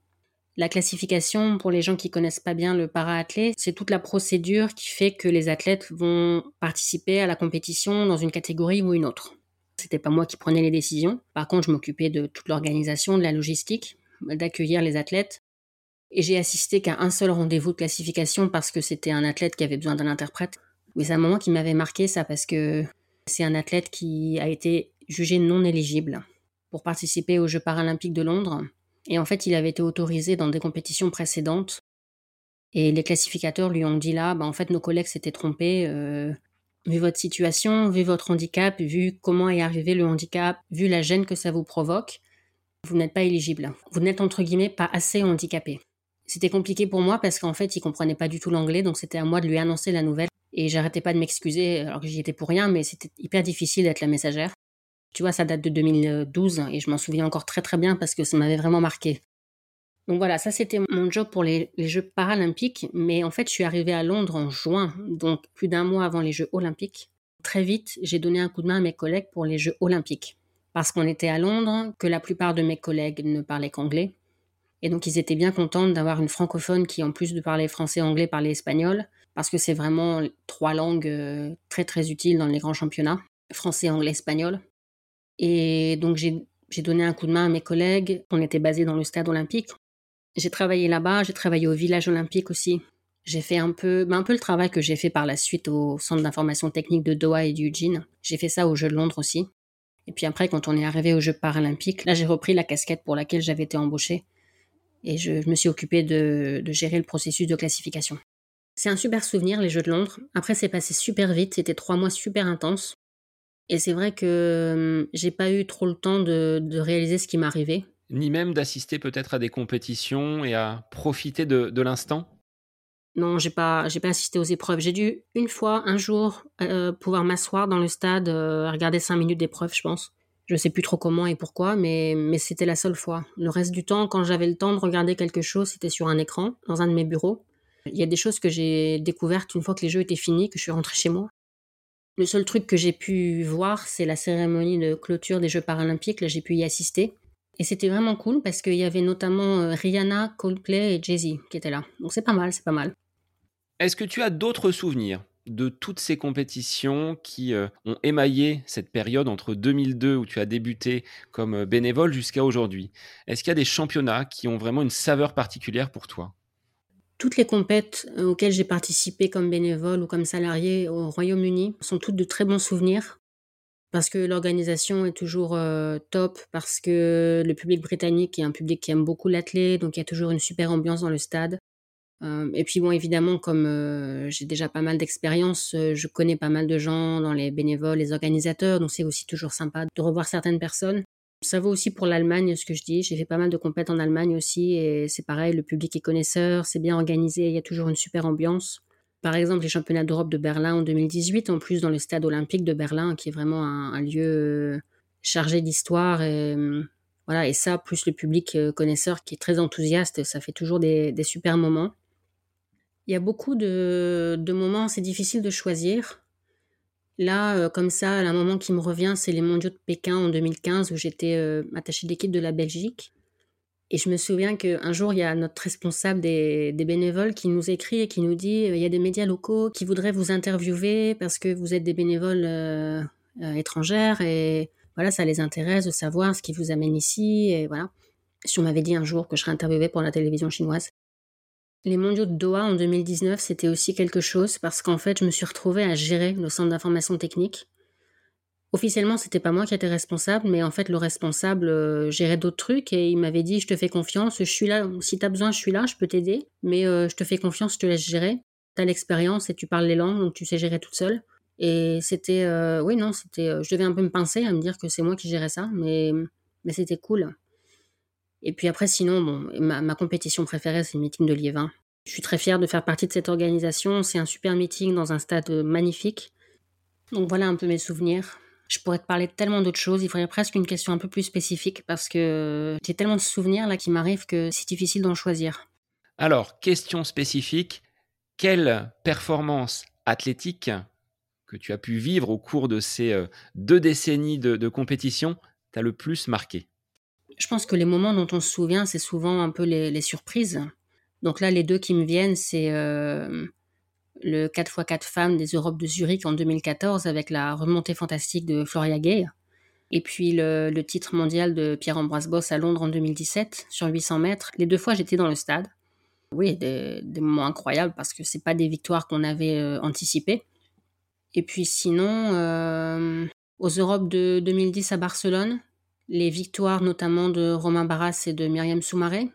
La classification, pour les gens qui connaissent pas bien le para-athlète, c'est toute la procédure qui fait que les athlètes vont participer à la compétition dans une catégorie ou une autre. C'était pas moi qui prenais les décisions. Par contre, je m'occupais de toute l'organisation, de la logistique, d'accueillir les athlètes. Et j'ai assisté qu'à un seul rendez-vous de classification parce que c'était un athlète qui avait besoin d'un interprète. Mais c'est un moment qui m'avait marqué ça parce que c'est un athlète qui a été jugé non éligible pour participer aux Jeux paralympiques de Londres et en fait, il avait été autorisé dans des compétitions précédentes. Et les classificateurs lui ont dit là, bah, en fait, nos collègues s'étaient trompés. Euh, vu votre situation, vu votre handicap, vu comment est arrivé le handicap, vu la gêne que ça vous provoque, vous n'êtes pas éligible. Vous n'êtes entre guillemets pas assez handicapé. C'était compliqué pour moi parce qu'en fait, il comprenait pas du tout l'anglais, donc c'était à moi de lui annoncer la nouvelle. Et j'arrêtais pas de m'excuser, alors que j'y étais pour rien, mais c'était hyper difficile d'être la messagère. Tu vois, ça date de 2012 et je m'en souviens encore très très bien parce que ça m'avait vraiment marqué. Donc voilà, ça c'était mon job pour les, Jeux paralympiques, mais en fait je suis arrivée à Londres en juin, donc plus d'un mois avant les Jeux olympiques. Très vite, j'ai donné un coup de main à mes collègues pour les Jeux olympiques, parce qu'on était à Londres, que la plupart de mes collègues ne parlaient qu'anglais, et donc ils étaient bien contents d'avoir une francophone qui, en plus de parler français, anglais, parlait espagnol, parce que c'est vraiment trois langues euh, très très utiles dans les grands championnats, français, anglais, espagnol. Et donc j'ai donné un coup de main à mes collègues. On était basés dans le stade olympique. J'ai travaillé là-bas, j'ai travaillé au village olympique aussi. J'ai fait un peu, ben un peu le travail que j'ai fait par la suite au centre d'information technique de Doha et d'Eugene. J'ai fait ça aux Jeux de Londres aussi. Et puis après, quand on est arrivé aux Jeux paralympiques, là j'ai repris la casquette pour laquelle j'avais été embauchée. Et je, me suis occupée de, de gérer le processus de classification. C'est un super souvenir, les Jeux de Londres. Après, c'est passé super vite. C'était trois mois super intenses. Et c'est vrai que j'ai pas eu trop le temps de, réaliser ce qui m'arrivait. Ni même d'assister peut-être à des compétitions et à profiter de, l'instant? Non, j'ai pas, j'ai pas assisté aux épreuves. J'ai dû une fois, un jour, euh, pouvoir m'asseoir dans le stade, euh, regarder cinq minutes d'épreuve, je pense. Je sais plus trop comment et pourquoi, mais, mais c'était la seule fois. Le reste du temps, quand j'avais le temps de regarder quelque chose, c'était sur un écran, dans un de mes bureaux. Il y a des choses que j'ai découvertes une fois que les jeux étaient finis, que je suis rentrée chez moi. Le seul truc que j'ai pu voir, c'est la cérémonie de clôture des Jeux paralympiques. Là, j'ai pu y assister. Et c'était vraiment cool parce qu'il y avait notamment euh, Rihanna, Coldplay et Jay-Z qui étaient là. Donc c'est pas mal, c'est pas mal. Est-ce que tu as d'autres souvenirs de toutes ces compétitions qui euh, ont émaillé cette période entre 2002 où tu as débuté comme euh, bénévole jusqu'à aujourd'hui? Est-ce qu'il y a des championnats qui ont vraiment une saveur particulière pour toi? Toutes les compètes euh, auxquelles j'ai participé comme bénévole ou comme salarié au Royaume-Uni sont toutes de très bons souvenirs parce que l'organisation est toujours top, parce que le public britannique est un public qui aime beaucoup l'athlète, donc il y a toujours une super ambiance dans le stade. Euh, et puis bon, évidemment, comme euh, j'ai déjà pas mal d'expérience, euh, je connais pas mal de gens dans les bénévoles, les organisateurs, donc c'est aussi toujours sympa de revoir certaines personnes. Ça vaut aussi pour l'Allemagne, ce que je dis. J'ai fait pas mal de compètes en Allemagne aussi, et c'est pareil, le public est connaisseur, c'est bien organisé, il y a toujours une super ambiance. Par exemple, les championnats d'Europe de Berlin en 2018, en plus dans le stade olympique de Berlin, qui est vraiment un, lieu chargé d'histoire et voilà, et ça, plus le public connaisseur qui est très enthousiaste, ça fait toujours des super moments. Il y a beaucoup de, moments, c'est difficile de choisir. Là, euh, comme ça, un moment qui me revient, c'est les mondiaux de Pékin en 2015 où j'étais euh, attachée d'équipe de la Belgique. Et je me souviens qu'un jour, il y a notre responsable des, bénévoles qui nous écrit et qui nous dit euh, il y a des médias locaux qui voudraient vous interviewer parce que vous êtes des bénévoles étrangères et voilà, ça les intéresse de savoir ce qui vous amène ici. Et voilà. Si on m'avait dit un jour que je serais interviewée pour la télévision chinoise, les mondiaux de Doha en 2019, c'était aussi quelque chose parce qu'en fait, je me suis retrouvée à gérer le centre d'information technique. Officiellement, c'était pas moi qui étais responsable, mais en fait, le responsable euh, gérait d'autres trucs et il m'avait dit Je te fais confiance, je suis là, si tu as besoin, je suis là, je peux t'aider, mais euh, je te fais confiance, je te laisse gérer. Tu as l'expérience et tu parles les langues, donc tu sais gérer toute seule. Et c'était, euh, oui, non, c'était, je devais un peu me pincer à me dire que c'est moi qui gérais ça, mais, mais c'était cool. Et puis après, sinon, bon, ma, compétition préférée, c'est le meeting de Liévin. Je suis très fière de faire partie de cette organisation. C'est un super meeting dans un stade magnifique. Donc voilà un peu mes souvenirs. Je pourrais te parler de tellement d'autres choses. Il faudrait presque une question un peu plus spécifique parce que j'ai tellement de souvenirs là qui m'arrivent que c'est difficile d'en choisir. Alors, question spécifique. Quelle performance athlétique que tu as pu vivre au cours de ces euh, deux décennies de, compétition t'a le plus marqué? Je pense que les moments dont on se souvient, c'est souvent un peu les, surprises. Donc là, les deux qui me viennent, c'est euh, le 4x4 femmes des Europes de Zurich en 2014 avec la remontée fantastique de Floria Gay. Et puis le, titre mondial de Pierre-Ambroise Boss à Londres en 2017 sur 800 mètres. Les deux fois, j'étais dans le stade. Oui, des, moments incroyables parce que c'est pas des victoires qu'on avait euh, anticipées. Et puis sinon, euh, aux Europes de 2010 à Barcelone, les victoires notamment de Romain Barras et de Myriam Soumaré,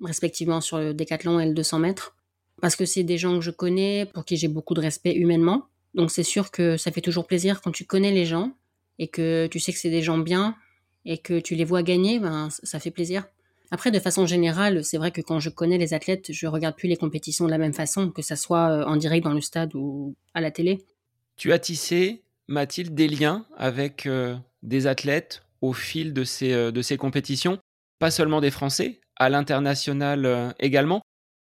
respectivement sur le décathlon et le 200 mètres, parce que c'est des gens que je connais, pour qui j'ai beaucoup de respect humainement. Donc c'est sûr que ça fait toujours plaisir quand tu connais les gens et que tu sais que c'est des gens bien et que tu les vois gagner, ben, ça fait plaisir. Après, de façon générale, c'est vrai que quand je connais les athlètes, je regarde plus les compétitions de la même façon, que ça soit euh, en direct dans le stade ou à la télé. Tu as tissé, Mathilde, des liens avec euh, des athlètes au fil de ces, euh, de ces compétitions, pas seulement des Français, à l'international euh, également.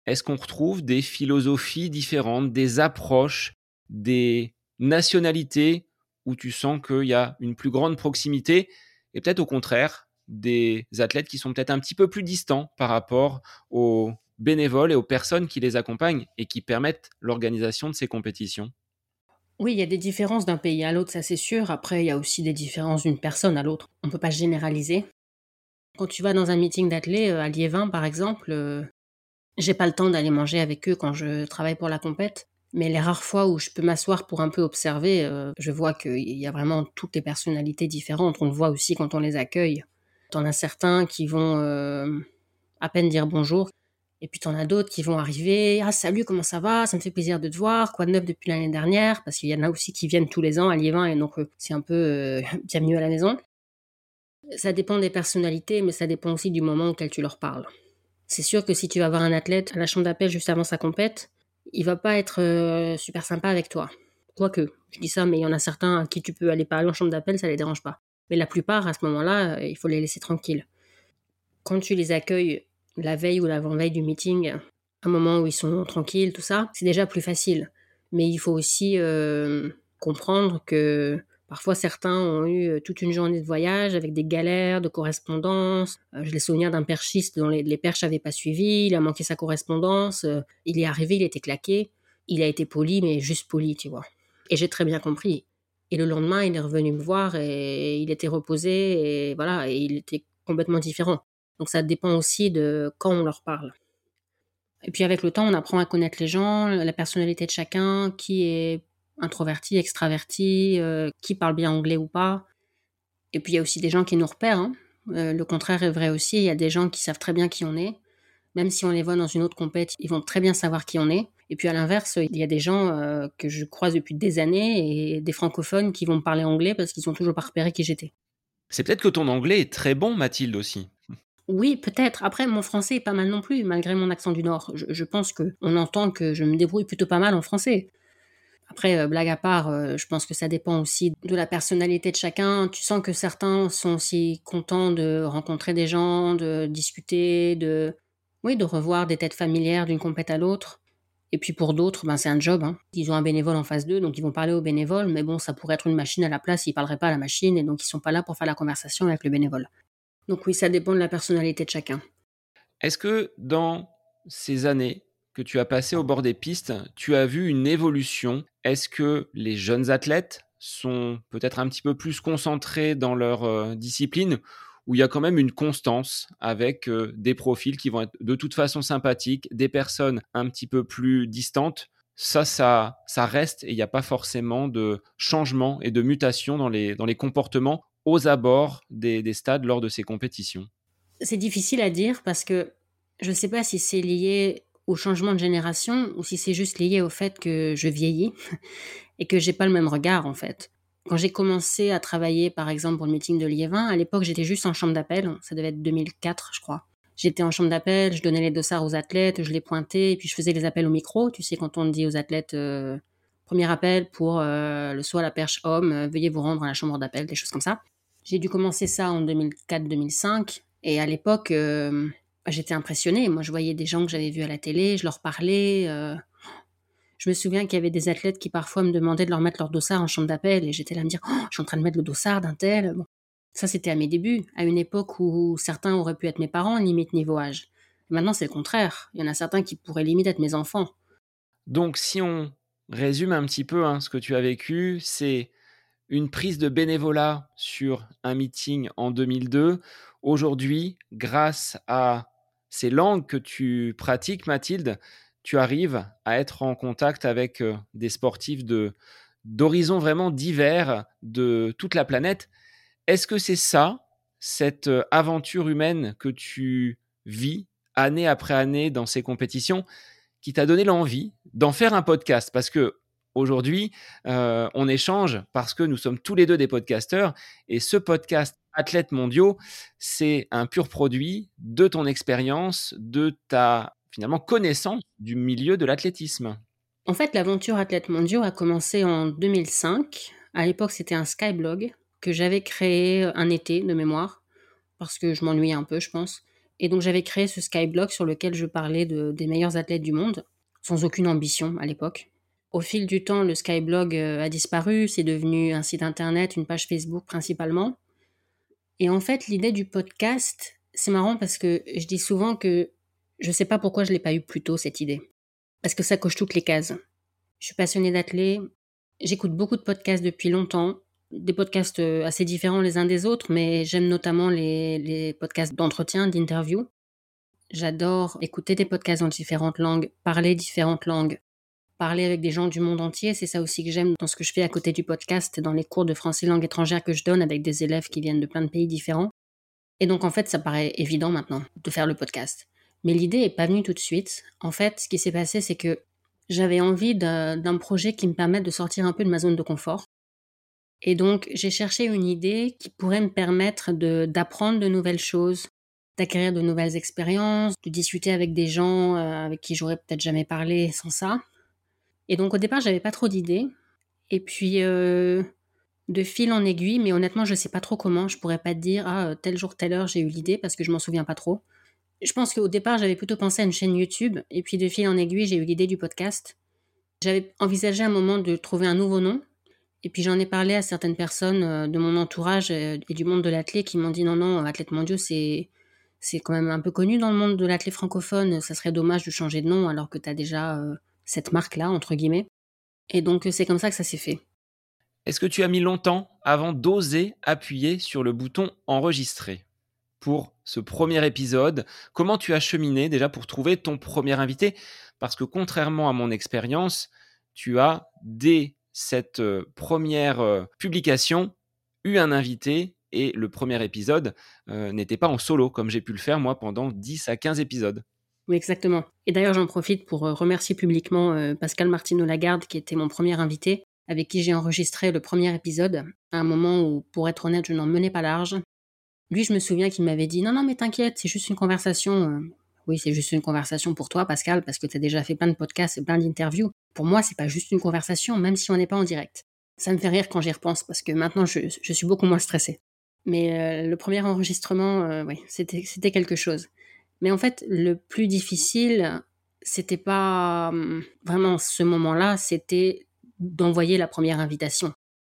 Est-ce qu'on retrouve des philosophies différentes, des approches, des nationalités où tu sens qu'il y a une plus grande proximité et peut-être au contraire des athlètes qui sont peut-être un petit peu plus distants par rapport aux bénévoles et aux personnes qui les accompagnent et qui permettent l'organisation de ces compétitions? Oui, il y a des différences d'un pays à l'autre, ça c'est sûr. Après, il y a aussi des différences d'une personne à l'autre. On ne peut pas généraliser. Quand tu vas dans un meeting d'athlètes euh, à Liévin, par exemple, euh, j'ai pas le temps d'aller manger avec eux quand je travaille pour la compète. Mais les rares fois où je peux m'asseoir pour un peu observer, euh, je vois qu'il y a vraiment toutes les personnalités différentes. On le voit aussi quand on les accueille. T'en as certains qui vont à peine dire bonjour, et puis, tu en as d'autres qui vont arriver. Ah, salut, comment ça va? Ça me fait plaisir de te voir. Quoi de neuf depuis l'année dernière? Parce qu'il y en a aussi qui viennent tous les ans à Liévin et donc euh, c'est un peu euh, bienvenue à la maison. Ça dépend des personnalités, mais ça dépend aussi du moment auquel tu leur parles. C'est sûr que si tu vas voir un athlète à la chambre d'appel juste avant sa compète, il va pas être euh, super sympa avec toi. Quoique, je dis ça, mais il y en a certains à qui tu peux aller parler en chambre d'appel, ça les dérange pas. Mais la plupart, à ce moment-là, il faut les laisser tranquilles. Quand tu les accueilles la veille ou l'avant-veille du meeting, un moment où ils sont tranquilles, tout ça, c'est déjà plus facile. Mais il faut aussi euh, comprendre que parfois certains ont eu euh, toute une journée de voyage avec des galères de correspondance. Euh, je l'ai souvenir d'un perchiste dont les, perches n'avaient pas suivi, il a manqué sa correspondance, il est arrivé, il était claqué. il a été poli, mais juste poli, tu vois. Et j'ai très bien compris. Et le lendemain, il est revenu me voir et il était reposé et voilà, et il était complètement différent. Donc ça dépend aussi de quand on leur parle. Et puis avec le temps, on apprend à connaître les gens, la personnalité de chacun, qui est introverti, extraverti, euh, qui parle bien anglais ou pas. Et puis il y a aussi des gens qui nous repèrent. Hein. Euh, le contraire est vrai aussi. Il y a des gens qui savent très bien qui on est. Même si on les voit dans une autre compète, ils vont très bien savoir qui on est. Et puis à l'inverse, il y a des gens euh, que je croise depuis des années et des francophones qui vont me parler anglais parce qu'ils ont toujours pas repéré qui j'étais. C'est peut-être que ton anglais est très bon, Mathilde aussi. Oui, peut-être. Après, mon français est pas mal non plus, malgré mon accent du Nord. Je, pense que on entend que je me débrouille plutôt pas mal en français. Après, euh, blague à part, euh, je pense que ça dépend aussi de la personnalité de chacun. Tu sens que certains sont aussi contents de rencontrer des gens, de discuter, de oui, de revoir des têtes familières d'une compète à l'autre. Et puis pour d'autres, ben c'est un job. Hein. Ils ont un bénévole en face d'eux, donc ils vont parler au bénévole, mais bon, ça pourrait être une machine à la place, ils parleraient pas à la machine, et donc ils sont pas là pour faire la conversation avec le bénévole. Donc oui, ça dépend de la personnalité de chacun. Est-ce que dans ces années que tu as passées au bord des pistes, tu as vu une évolution? Est-ce que les jeunes athlètes sont peut-être un petit peu plus concentrés dans leur euh, discipline où il y a quand même une constance avec euh, des profils qui vont être de toute façon sympathiques, des personnes un petit peu plus distantes? Ça, ça, ça reste et il n'y a pas forcément de changement et de mutation dans les, dans les comportements aux abords des, stades lors de ces compétitions C'est difficile à dire parce que je ne sais pas si c'est lié au changement de génération ou si c'est juste lié au fait que je vieillis et que j'ai pas le même regard en fait. Quand j'ai commencé à travailler par exemple pour le meeting de Liévin, à l'époque j'étais juste en chambre d'appel, ça devait être 2004 je crois. J'étais en chambre d'appel, je donnais les dossards aux athlètes, je les pointais et puis je faisais les appels au micro. Tu sais quand on dit aux athlètes euh, premier appel pour euh, le saut à la perche homme, euh, veuillez vous rendre à la chambre d'appel, des choses comme ça. J'ai dû commencer ça en 2004-2005. Et à l'époque, euh, j'étais impressionnée. Moi, je voyais des gens que j'avais vus à la télé, je leur parlais. Euh. Je me souviens qu'il y avait des athlètes qui parfois me demandaient de leur mettre leur dossard en chambre d'appel. Et j'étais là à me dire, oh, je suis en train de mettre le dossard d'un tel. Bon. Ça, c'était à mes débuts, à une époque où certains auraient pu être mes parents, limite niveau âge. maintenant, c'est le contraire. Il y en a certains qui pourraient limite être mes enfants. Donc, si on résume un petit peu hein, ce que tu as vécu, c'est une prise de bénévolat sur un meeting en 2002. Aujourd'hui, grâce à ces langues que tu pratiques, Mathilde, tu arrives à être en contact avec euh, des sportifs de d'horizons vraiment divers de toute la planète. Est-ce que c'est ça, cette euh, aventure humaine que tu vis année après année dans ces compétitions, qui t'a donné l'envie d'en faire un podcast? Parce que Aujourd'hui, euh, on échange parce que nous sommes tous les deux des podcasteurs et ce podcast Athlètes mondiaux, c'est un pur produit de ton expérience, de ta finalement connaissance du milieu de l'athlétisme. En fait, l'aventure Athlètes mondiaux a commencé en 2005. À l'époque, c'était un Skyblog que j'avais créé un été de mémoire parce que je m'ennuyais un peu, je pense. Et donc j'avais créé ce Skyblog sur lequel je parlais des meilleurs athlètes du monde, sans aucune ambition à l'époque. Au fil du temps, le Skyblog euh, a disparu, c'est devenu un site internet, une page Facebook principalement. Et en fait, l'idée du podcast, c'est marrant parce que je dis souvent que je ne sais pas pourquoi je ne l'ai pas eu plus tôt, cette idée. Parce que ça coche toutes les cases. Je suis passionnée d'athlètes, j'écoute beaucoup de podcasts depuis longtemps, des podcasts euh, assez différents les uns des autres, mais j'aime notamment les, les podcasts d'entretien, d'interview. J'adore écouter des podcasts dans différentes langues, parler différentes langues, parler avec des gens du monde entier. C'est ça aussi que j'aime dans ce que je fais à côté du podcast, dans les cours de français langue étrangère que je donne avec des élèves qui viennent de plein de pays différents. Et donc en fait, ça paraît évident maintenant de faire le podcast. Mais l'idée n'est pas venue tout de suite. En fait, ce qui s'est passé, c'est que j'avais envie d'un projet qui me permette de sortir un peu de ma zone de confort. Et donc, j'ai cherché une idée qui pourrait me permettre d'apprendre de, nouvelles choses, d'acquérir de nouvelles expériences, de discuter avec des gens euh, avec qui j'aurais peut-être jamais parlé sans ça. Et donc au départ, j'avais pas trop d'idées. Et puis euh, de fil en aiguille, mais honnêtement, je sais pas trop comment. Je pourrais pas te dire ah tel jour telle heure j'ai eu l'idée parce que je m'en souviens pas trop. Je pense qu'au départ, j'avais plutôt pensé à une chaîne YouTube et puis de fil en aiguille, j'ai eu l'idée du podcast. J'avais envisagé un moment de trouver un nouveau nom. Et puis j'en ai parlé à certaines personnes euh, de mon entourage euh, et du monde de l'athlète qui m'ont dit non non, athlète mondiaux c'est c'est quand même un peu connu dans le monde de l'athlète francophone, ça serait dommage de changer de nom alors que tu as déjà cette marque-là, entre guillemets. Et donc, c'est comme ça que ça s'est fait. Est-ce que tu as mis longtemps avant d'oser appuyer sur le bouton enregistrer pour ce premier épisode? Comment tu as cheminé déjà pour trouver ton premier invité? Parce que contrairement à mon expérience, tu as dès cette euh, première euh, publication eu un invité et le premier épisode euh, n'était pas en solo comme j'ai pu le faire moi pendant 10 à 15 épisodes. Oui, exactement. Et d'ailleurs, j'en profite pour remercier publiquement Pascal Martino Lagarde, qui était mon premier invité, avec qui j'ai enregistré le premier épisode, à un moment où, pour être honnête, je n'en menais pas large. Lui, je me souviens qu'il m'avait dit Non, non, mais t'inquiète, c'est juste une conversation. Euh. Oui, c'est juste une conversation pour toi, Pascal, parce que tu as déjà fait plein de podcasts et plein d'interviews. Pour moi, c'est pas juste une conversation, même si on n'est pas en direct. Ça me fait rire quand j'y repense, parce que maintenant, je, suis beaucoup moins stressée. Mais euh, le premier enregistrement, euh, oui, c'était quelque chose. Mais en fait, le plus difficile, c'était pas hum, vraiment ce moment-là, c'était d'envoyer la première invitation.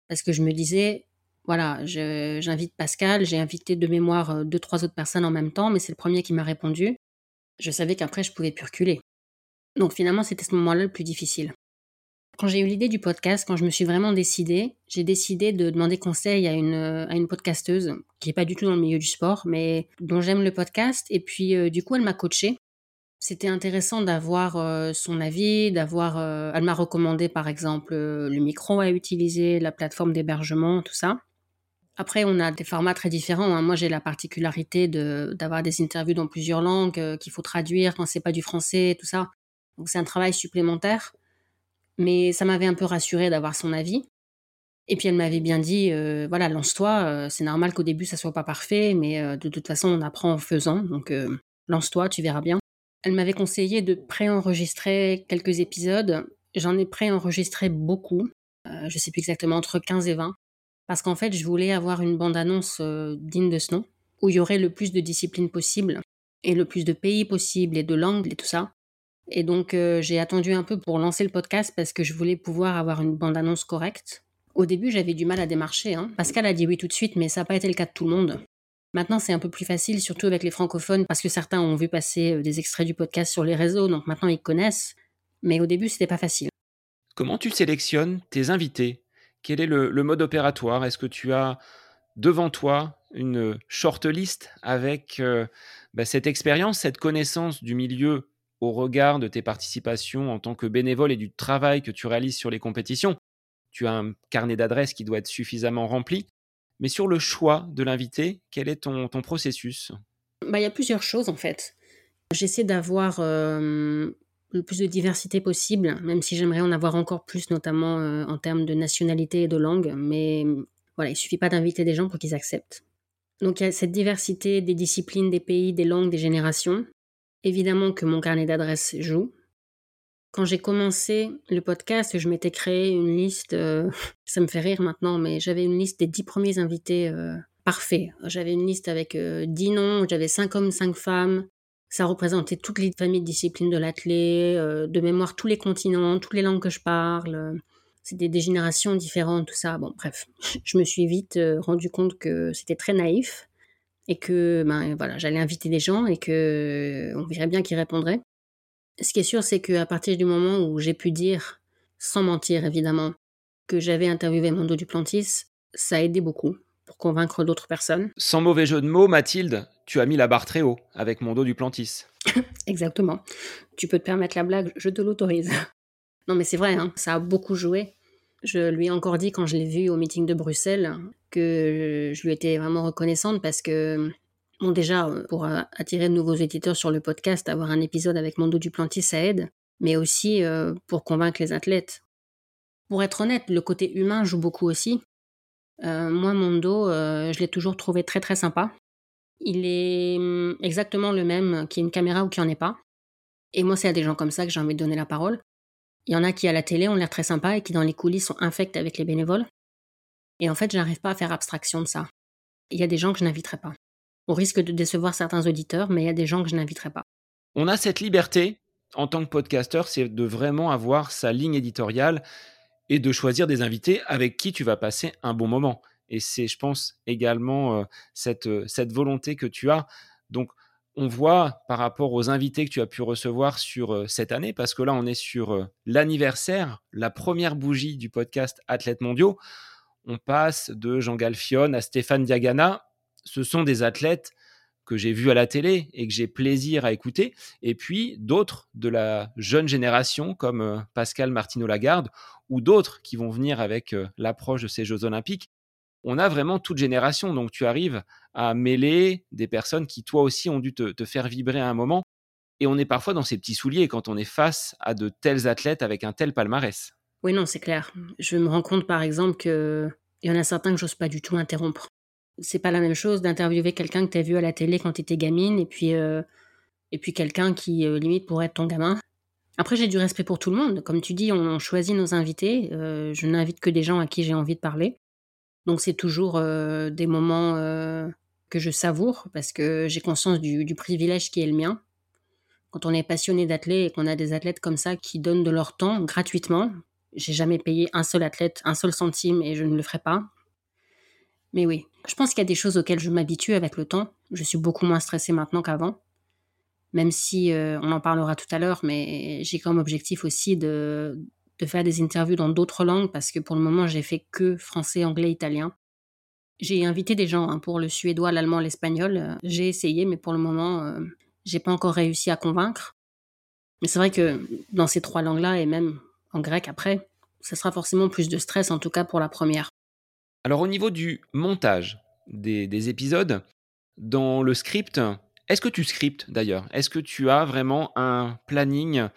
Parce que je me disais, voilà, j'invite Pascal, j'ai invité de mémoire euh, deux, trois autres personnes en même temps, mais c'est le premier qui m'a répondu. Je savais qu'après, je pouvais plus reculer. Donc finalement, c'était ce moment-là le plus difficile. Quand j'ai eu l'idée du podcast, quand je me suis vraiment décidée, j'ai décidé de demander conseil à une, à une podcasteuse qui n'est pas du tout dans le milieu du sport, mais dont j'aime le podcast. Et puis, euh, du coup, elle m'a coachée c'était intéressant d'avoir euh, son avis, d'avoir. Euh, elle m'a recommandé par exemple le micro à utiliser, la plateforme d'hébergement, tout ça. Après, on a des formats très différents. Hein. Moi, j'ai la particularité d'avoir des interviews dans plusieurs langues qu'il faut traduire quand c'est pas du français, tout ça. Donc c'est un travail supplémentaire. Mais ça m'avait un peu rassuré d'avoir son avis. Et puis elle m'avait bien dit, voilà, lance-toi. c'est normal qu'au début ça soit pas parfait, mais de toute façon on apprend en faisant. Donc lance-toi, tu verras bien. Elle m'avait conseillé de préenregistrer quelques épisodes. J'en ai préenregistré beaucoup, euh, je sais plus exactement, entre 15 et 20, parce qu'en fait, je voulais avoir une bande-annonce euh, digne de ce nom, où il y aurait le plus de disciplines possible, et le plus de pays possible, et de langues, et tout ça. Et donc, euh, j'ai attendu un peu pour lancer le podcast parce que je voulais pouvoir avoir une bande-annonce correcte. Au début, j'avais du mal à démarcher. Hein. Pascal a dit oui tout de suite, mais ça n'a pas été le cas de tout le monde. Maintenant, c'est un peu plus facile, surtout avec les francophones, parce que certains ont vu passer euh, des extraits du podcast sur les réseaux, donc maintenant ils connaissent. Mais au début, c'était pas facile. Comment tu sélectionnes tes invités? Quel est le, mode opératoire? Est-ce que tu as devant toi une shortlist avec euh, bah, cette expérience, cette connaissance du milieu au regard de tes participations en tant que bénévole et du travail que tu réalises sur les compétitions Tu as un carnet d'adresses qui doit être suffisamment rempli. Mais sur le choix de l'invité, quel est ton, processus? Bah, Il y a plusieurs choses en fait. J'essaie d'avoir euh, le plus de diversité possible, même si j'aimerais en avoir encore plus, notamment euh, en termes de nationalité et de langue. Mais voilà, il suffit pas d'inviter des gens pour qu'ils acceptent. Donc il y a cette diversité des disciplines, des pays, des langues, des générations. Évidemment que mon carnet d'adresses joue, quand j'ai commencé le podcast, je m'étais créé une liste, euh, ça me fait rire maintenant, mais j'avais une liste des dix premiers invités euh, parfaits. J'avais une liste avec euh, dix noms, j'avais cinq hommes, cinq femmes. Ça représentait toutes les familles de disciplines de l'athlète, de mémoire tous les continents, toutes les langues que je parle. C'était des générations différentes, tout ça. Bon, bref, je me suis vite rendu compte que c'était très naïf et que ben voilà, j'allais inviter des gens et que on verrait bien qui répondraient. Ce qui est sûr, c'est qu'à partir du moment où j'ai pu dire, sans mentir évidemment, que j'avais interviewé Mondo Duplantis, ça a aidé beaucoup pour convaincre d'autres personnes. Sans mauvais jeu de mots, Mathilde, tu as mis la barre très haut avec Mondo Duplantis. Exactement. Tu peux te permettre la blague, je te l'autorise. non mais c'est vrai, hein, ça a beaucoup joué. Je lui ai encore dit quand je l'ai vu au meeting de Bruxelles que je lui étais vraiment reconnaissante parce que Bon, déjà, euh, pour euh, attirer de nouveaux éditeurs sur le podcast, avoir un épisode avec Mondo Duplantis, ça aide, mais aussi euh, pour convaincre les athlètes. Pour être honnête, le côté humain joue beaucoup aussi. moi, Mondo, je l'ai toujours trouvé très très sympa. Il est hum, exactement le même qu'il y ait une caméra ou qu'il n'y en ait pas. Et moi, c'est à des gens comme ça que j'ai envie de donner la parole. Il y en a qui, à la télé, ont l'air très sympa et qui, dans les coulisses, sont infects avec les bénévoles. Et en fait, je n'arrive pas à faire abstraction de ça. Il y a des gens que je n'inviterai pas au risque de décevoir certains auditeurs, mais il y a des gens que je n'inviterai pas. On a cette liberté en tant que podcasteur, c'est de vraiment avoir sa ligne éditoriale et de choisir des invités avec qui tu vas passer un bon moment. Et c'est, je pense, également euh, cette, euh, cette volonté que tu as. Donc, on voit par rapport aux invités que tu as pu recevoir sur euh, cette année, parce que là, on est sur euh, l'anniversaire, la première bougie du podcast Athlètes mondiaux. On passe de Jean Galfion à Stéphane Diagana. Ce sont des athlètes que j'ai vus à la télé et que j'ai plaisir à écouter. Et puis d'autres de la jeune génération, comme euh, Pascal Martineau-Lagarde, ou d'autres qui vont venir avec l'approche de ces Jeux olympiques on a vraiment toute génération. Donc tu arrives à mêler des personnes qui, toi aussi, ont dû te, faire vibrer à un moment. Et on est parfois dans ces petits souliers quand on est face à de tels athlètes avec un tel palmarès. Oui, non, c'est clair. Je me rends compte, par exemple, qu'il y en a certains que j'ose pas du tout interrompre. C'est pas la même chose d'interviewer quelqu'un que tu as vu à la télé quand tu étais gamine et puis, euh, et puis quelqu'un qui, euh, limite, pourrait être ton gamin. Après, j'ai du respect pour tout le monde. Comme tu dis, on choisit nos invités. Euh, je n'invite que des gens à qui j'ai envie de parler. Donc c'est toujours euh, des moments euh, que je savoure parce que j'ai conscience du, privilège qui est le mien. Quand on est passionné d'athlètes et qu'on a des athlètes comme ça qui donnent de leur temps gratuitement, j'ai jamais payé un seul athlète, un seul centime et je ne le ferai pas. Mais oui, je pense qu'il y a des choses auxquelles je m'habitue avec le temps. Je suis beaucoup moins stressée maintenant qu'avant. Même si euh, on en parlera tout à l'heure, mais j'ai comme objectif aussi de, de faire des interviews dans d'autres langues parce que pour le moment, j'ai fait que français, anglais, italien. J'ai invité des gens hein, pour le suédois, l'allemand, l'espagnol. J'ai essayé, mais pour le moment, euh, j'ai pas encore réussi à convaincre. Mais c'est vrai que dans ces trois langues-là, et même en grec après, ça sera forcément plus de stress, en tout cas pour la première. Alors au niveau du montage des, des épisodes, dans le script, est-ce que tu scriptes d'ailleurs? Est-ce que tu as vraiment un planning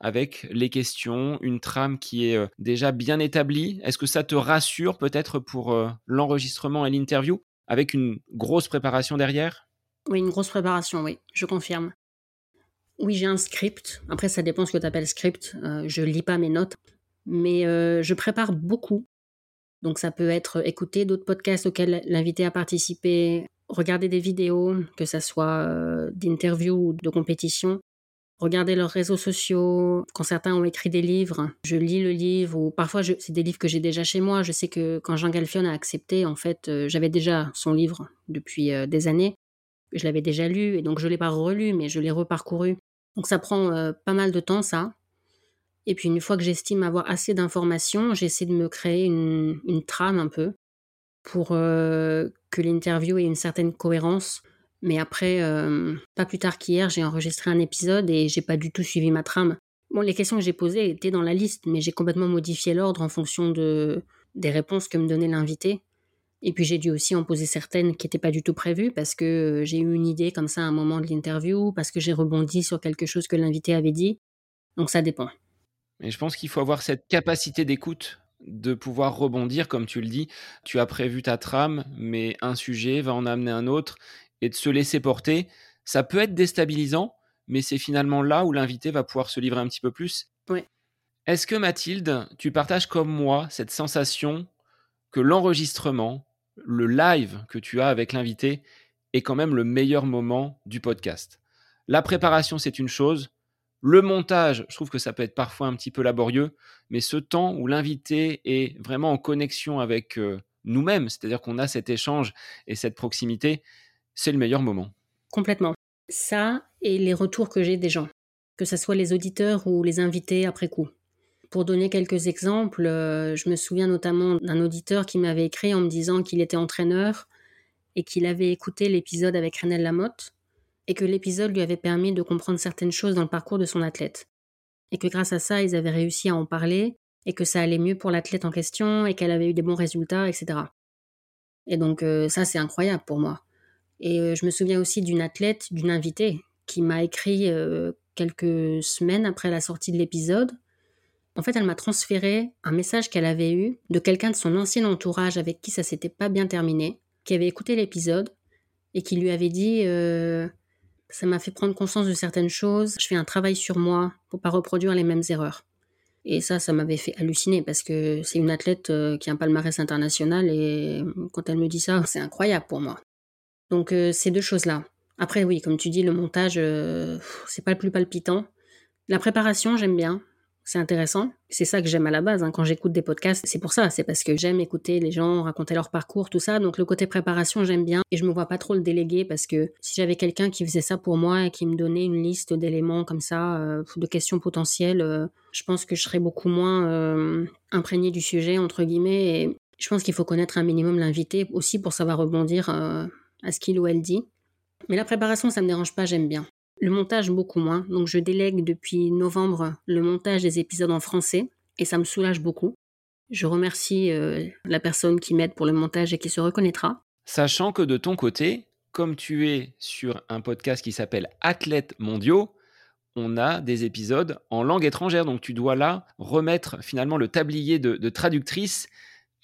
avec les questions, une trame qui est euh, déjà bien établie Est-ce que ça te rassure peut-être pour euh, l'enregistrement et l'interview avec une grosse préparation derrière? Oui, une grosse préparation, oui, je confirme. Oui, j'ai un script. Après, ça dépend ce que tu appelles script. Euh, je lis pas mes notes, mais je prépare beaucoup. Donc, ça peut être écouter d'autres podcasts auxquels l'invité a participé, regarder des vidéos, que ce soit d'interviews ou de compétition, regarder leurs réseaux sociaux. Quand certains ont écrit des livres, je lis le livre ou parfois c'est des livres que j'ai déjà chez moi. Je sais que quand Jean Galfion a accepté, en fait, euh, j'avais déjà son livre depuis euh, des années. Je l'avais déjà lu et donc je l'ai pas relu, mais je l'ai reparcouru. Donc ça prend euh, pas mal de temps, ça. Et puis une fois que j'estime avoir assez d'informations, j'essaie de me créer une, une, trame un peu pour que l'interview ait une certaine cohérence mais après, euh, pas plus tard qu'hier, j'ai enregistré un épisode et j'ai pas du tout suivi ma trame. Bon, les questions que j'ai posées étaient dans la liste, mais j'ai complètement modifié l'ordre en fonction de, des réponses que me donnait l'invité. Et puis j'ai dû aussi en poser certaines qui n'étaient pas du tout prévues parce que euh, j'ai eu une idée comme ça à un moment de l'interview, parce que j'ai rebondi sur quelque chose que l'invité avait dit. Donc ça dépend. Mais je pense qu'il faut avoir cette capacité d'écoute, de pouvoir rebondir, comme tu le dis. Tu as prévu ta trame, mais un sujet va en amener un autre et de se laisser porter, ça peut être déstabilisant, mais c'est finalement là où l'invité va pouvoir se livrer un petit peu plus. Oui. Est-ce que Mathilde, tu partages comme moi cette sensation que l'enregistrement, le live que tu as avec l'invité est quand même le meilleur moment du podcast? La préparation, c'est une chose. Le montage, je trouve que ça peut être parfois un petit peu laborieux, mais ce temps où l'invité est vraiment en connexion avec euh, nous-mêmes, c'est-à-dire qu'on a cet échange et cette proximité, c'est le meilleur moment. Complètement. Ça et les retours que j'ai des gens, que ce soit les auditeurs ou les invités après coup. Pour donner quelques exemples, euh, je me souviens notamment d'un auditeur qui m'avait écrit en me disant qu'il était entraîneur et qu'il avait écouté l'épisode avec Renel Lamotte et que l'épisode lui avait permis de comprendre certaines choses dans le parcours de son athlète. Et que grâce à ça, ils avaient réussi à en parler et que ça allait mieux pour l'athlète en question et qu'elle avait eu des bons résultats, etc. Et donc euh, ça, c'est incroyable pour moi. Et euh, je me souviens aussi d'une athlète, d'une invitée, qui m'a écrit euh, quelques semaines après la sortie de l'épisode. En fait, elle m'a transféré un message qu'elle avait eu de quelqu'un de son ancien entourage avec qui ça s'était pas bien terminé, qui avait écouté l'épisode et qui lui avait dit euh, ça m'a fait prendre conscience de certaines choses. Je fais un travail sur moi pour pas reproduire les mêmes erreurs. Et ça, ça m'avait fait halluciner parce que c'est une athlète qui a un palmarès international et quand elle me dit ça, c'est incroyable pour moi. Donc euh, ces deux choses-là. Après oui, comme tu dis, le montage, euh, c'est pas le plus palpitant. La préparation, j'aime bien. c'est intéressant. C'est ça que j'aime à la base. Hein. Quand j'écoute des podcasts, c'est pour ça. C'est parce que j'aime écouter les gens raconter leur parcours, tout ça. Donc le côté préparation, j'aime bien. Et je me vois pas trop le déléguer parce que si j'avais quelqu'un qui faisait ça pour moi et qui me donnait une liste d'éléments comme ça, euh, de questions potentielles, euh, je pense que je serais beaucoup moins euh, imprégné du sujet, entre guillemets. Et je pense qu'il faut connaître un minimum l'invité aussi pour savoir rebondir à ce qu'il ou elle dit. Mais la préparation, ça me dérange pas, j'aime bien. Le montage, beaucoup moins. Donc, je délègue depuis novembre le montage des épisodes en français et ça me soulage beaucoup. Je remercie euh, la personne qui m'aide pour le montage et qui se reconnaîtra. Sachant que de ton côté, comme tu es sur un podcast qui s'appelle Athlètes mondiaux, on a des épisodes en langue étrangère. Donc tu dois là remettre finalement le tablier de traductrice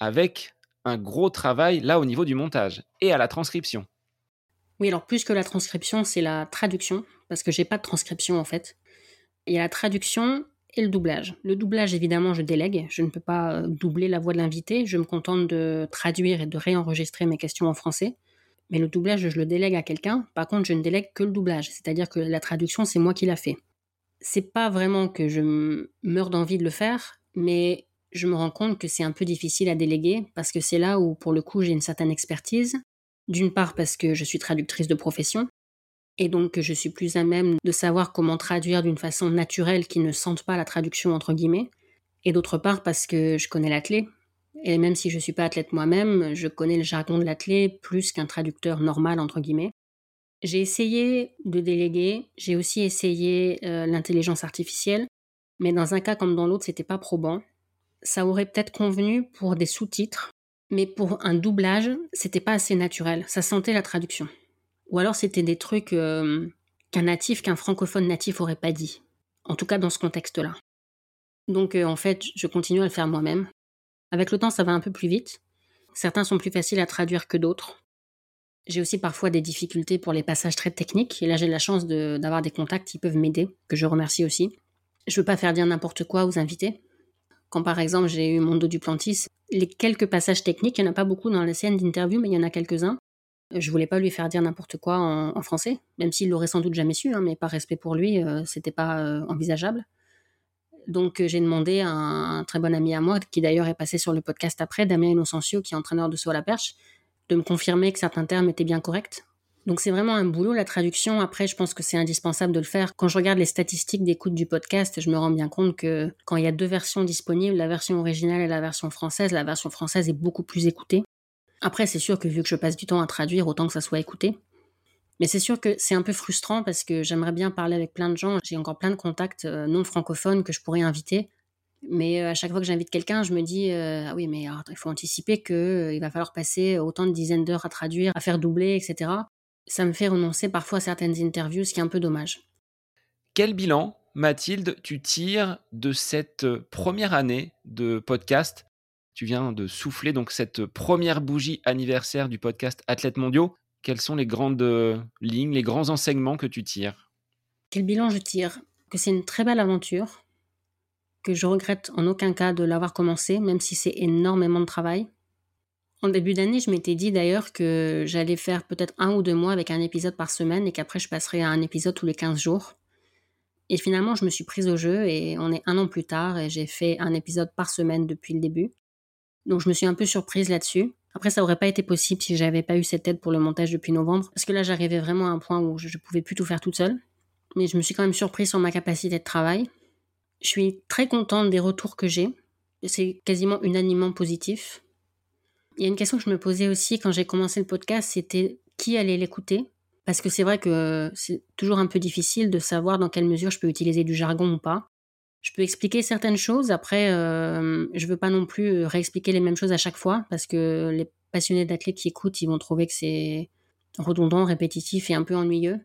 avec un gros travail là au niveau du montage et à la transcription. Oui, alors plus que la transcription, c'est la traduction, parce que j'ai pas de transcription en fait. Il y a la traduction et le doublage. Le doublage, évidemment, je délègue. Je ne peux pas euh, doubler la voix de l'invité. Je me contente de traduire et de réenregistrer mes questions en français. Mais le doublage, je le délègue à quelqu'un. Par contre, je ne délègue que le doublage. C'est-à-dire que la traduction, c'est moi qui l'a fait. C'est pas vraiment que je meurs d'envie de le faire, mais je me rends compte que c'est un peu difficile à déléguer parce que c'est là où, pour le coup, j'ai une certaine expertise d'une part parce que je suis traductrice de profession, et donc que je suis plus à même de savoir comment traduire d'une façon naturelle qui ne sente pas la traduction entre guillemets, et d'autre part parce que je connais l'athlète, et même si je ne suis pas athlète moi-même, je connais le jargon de l'athlète plus qu'un traducteur normal entre guillemets. J'ai essayé de déléguer, j'ai aussi essayé euh, l'intelligence artificielle, mais dans un cas comme dans l'autre, c'était pas probant. Ça aurait peut-être convenu pour des sous-titres, mais pour un doublage, c'était pas assez naturel. Ça sentait la traduction. Ou alors c'était des trucs euh, qu'un natif, qu'un francophone natif aurait pas dit. En tout cas dans ce contexte-là. Donc euh, en fait, je continue à le faire moi-même. Avec le temps, ça va un peu plus vite. Certains sont plus faciles à traduire que d'autres. J'ai aussi parfois des difficultés pour les passages très techniques, et là j'ai la chance d'avoir des contacts qui peuvent m'aider, que je remercie aussi. Je veux pas faire dire n'importe quoi aux invités, quand par exemple j'ai eu Mondo Duplantis, les quelques passages techniques, il n'y en a pas beaucoup dans la scène d'interview, mais il y en a quelques-uns. Je voulais pas lui faire dire n'importe quoi en, français, même s'il l'aurait sans doute jamais su, hein, mais par respect pour lui, euh, c'était pas euh, envisageable. Donc euh, j'ai demandé à un, très bon ami à moi, qui d'ailleurs est passé sur le podcast après, Damien Innocencio, qui est entraîneur de saut à la perche, de me confirmer que certains termes étaient bien corrects. Donc c'est vraiment un boulot, la traduction. Après, je pense que c'est indispensable de le faire. Quand je regarde les statistiques d'écoute du podcast, je me rends bien compte que quand il y a deux versions disponibles, la version originale et la version française, la version française est beaucoup plus écoutée. Après, c'est sûr que vu que je passe du temps à traduire, autant que ça soit écouté. Mais c'est sûr que c'est un peu frustrant parce que j'aimerais bien parler avec plein de gens. J'ai encore plein de contacts euh, non francophones que je pourrais inviter. Mais euh, à chaque fois que j'invite quelqu'un, je me dis euh, ah oui, mais il faut anticiper qu'il va falloir passer autant de dizaines d'heures à traduire, à faire doubler, etc ça me fait renoncer parfois à certaines interviews, ce qui est un peu dommage. Quel bilan, Mathilde, tu tires de cette euh, première année de podcast? Tu viens de souffler donc cette première bougie anniversaire du podcast Athlètes mondiaux. Quelles sont les grandes euh, lignes, les grands enseignements que tu tires? Quel bilan je tire? Que c'est une très belle aventure, que je regrette en aucun cas de l'avoir commencé, même si c'est énormément de travail. En début d'année, je m'étais dit d'ailleurs que j'allais faire peut-être un ou deux mois avec un épisode par semaine et qu'après je passerais à un épisode tous les 15 jours. Et finalement, je me suis prise au jeu et on est un an plus tard et j'ai fait un épisode par semaine depuis le début. Donc je me suis un peu surprise là-dessus. Après, ça aurait pas été possible si j'avais pas eu cette aide pour le montage depuis novembre, parce que là, j'arrivais vraiment à un point où je, ne pouvais plus tout faire toute seule. Mais je me suis quand même surprise sur ma capacité de travail. Je suis très contente des retours que j'ai. C'est quasiment unanimement positif. Il y a une question que je me posais aussi quand j'ai commencé le podcast, c'était qui allait l'écouter? Parce que c'est vrai que c'est toujours un peu difficile de savoir dans quelle mesure je peux utiliser du jargon ou pas. Je peux expliquer certaines choses, après, euh, je veux pas non plus réexpliquer les mêmes choses à chaque fois, parce que les passionnés d'athlètes qui écoutent, ils vont trouver que c'est redondant, répétitif et un peu ennuyeux.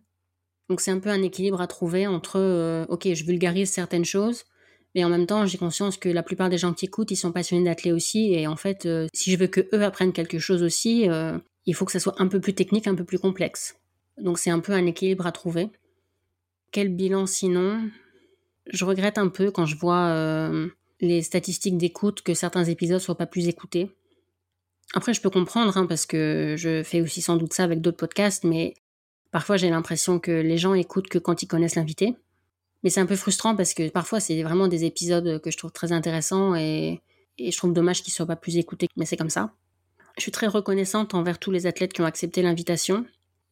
Donc c'est un peu un équilibre à trouver entre, euh, ok, je vulgarise certaines choses, mais en même temps, j'ai conscience que la plupart des gens qui écoutent, ils sont passionnés d'athlètes aussi. Et en fait, euh, si je veux que eux apprennent quelque chose aussi, euh, il faut que ça soit un peu plus technique, un peu plus complexe. Donc c'est un peu un équilibre à trouver. Quel bilan sinon? Je regrette un peu quand je vois euh, les statistiques d'écoute que certains épisodes soient pas plus écoutés. Après, je peux comprendre, hein, parce que je fais aussi sans doute ça avec d'autres podcasts, mais parfois j'ai l'impression que les gens écoutent que quand ils connaissent l'invité Mais c'est un peu frustrant parce que parfois, c'est vraiment des épisodes que je trouve très intéressants et, je trouve dommage qu'ils soient pas plus écoutés. Mais c'est comme ça. Je suis très reconnaissante envers tous les athlètes qui ont accepté l'invitation.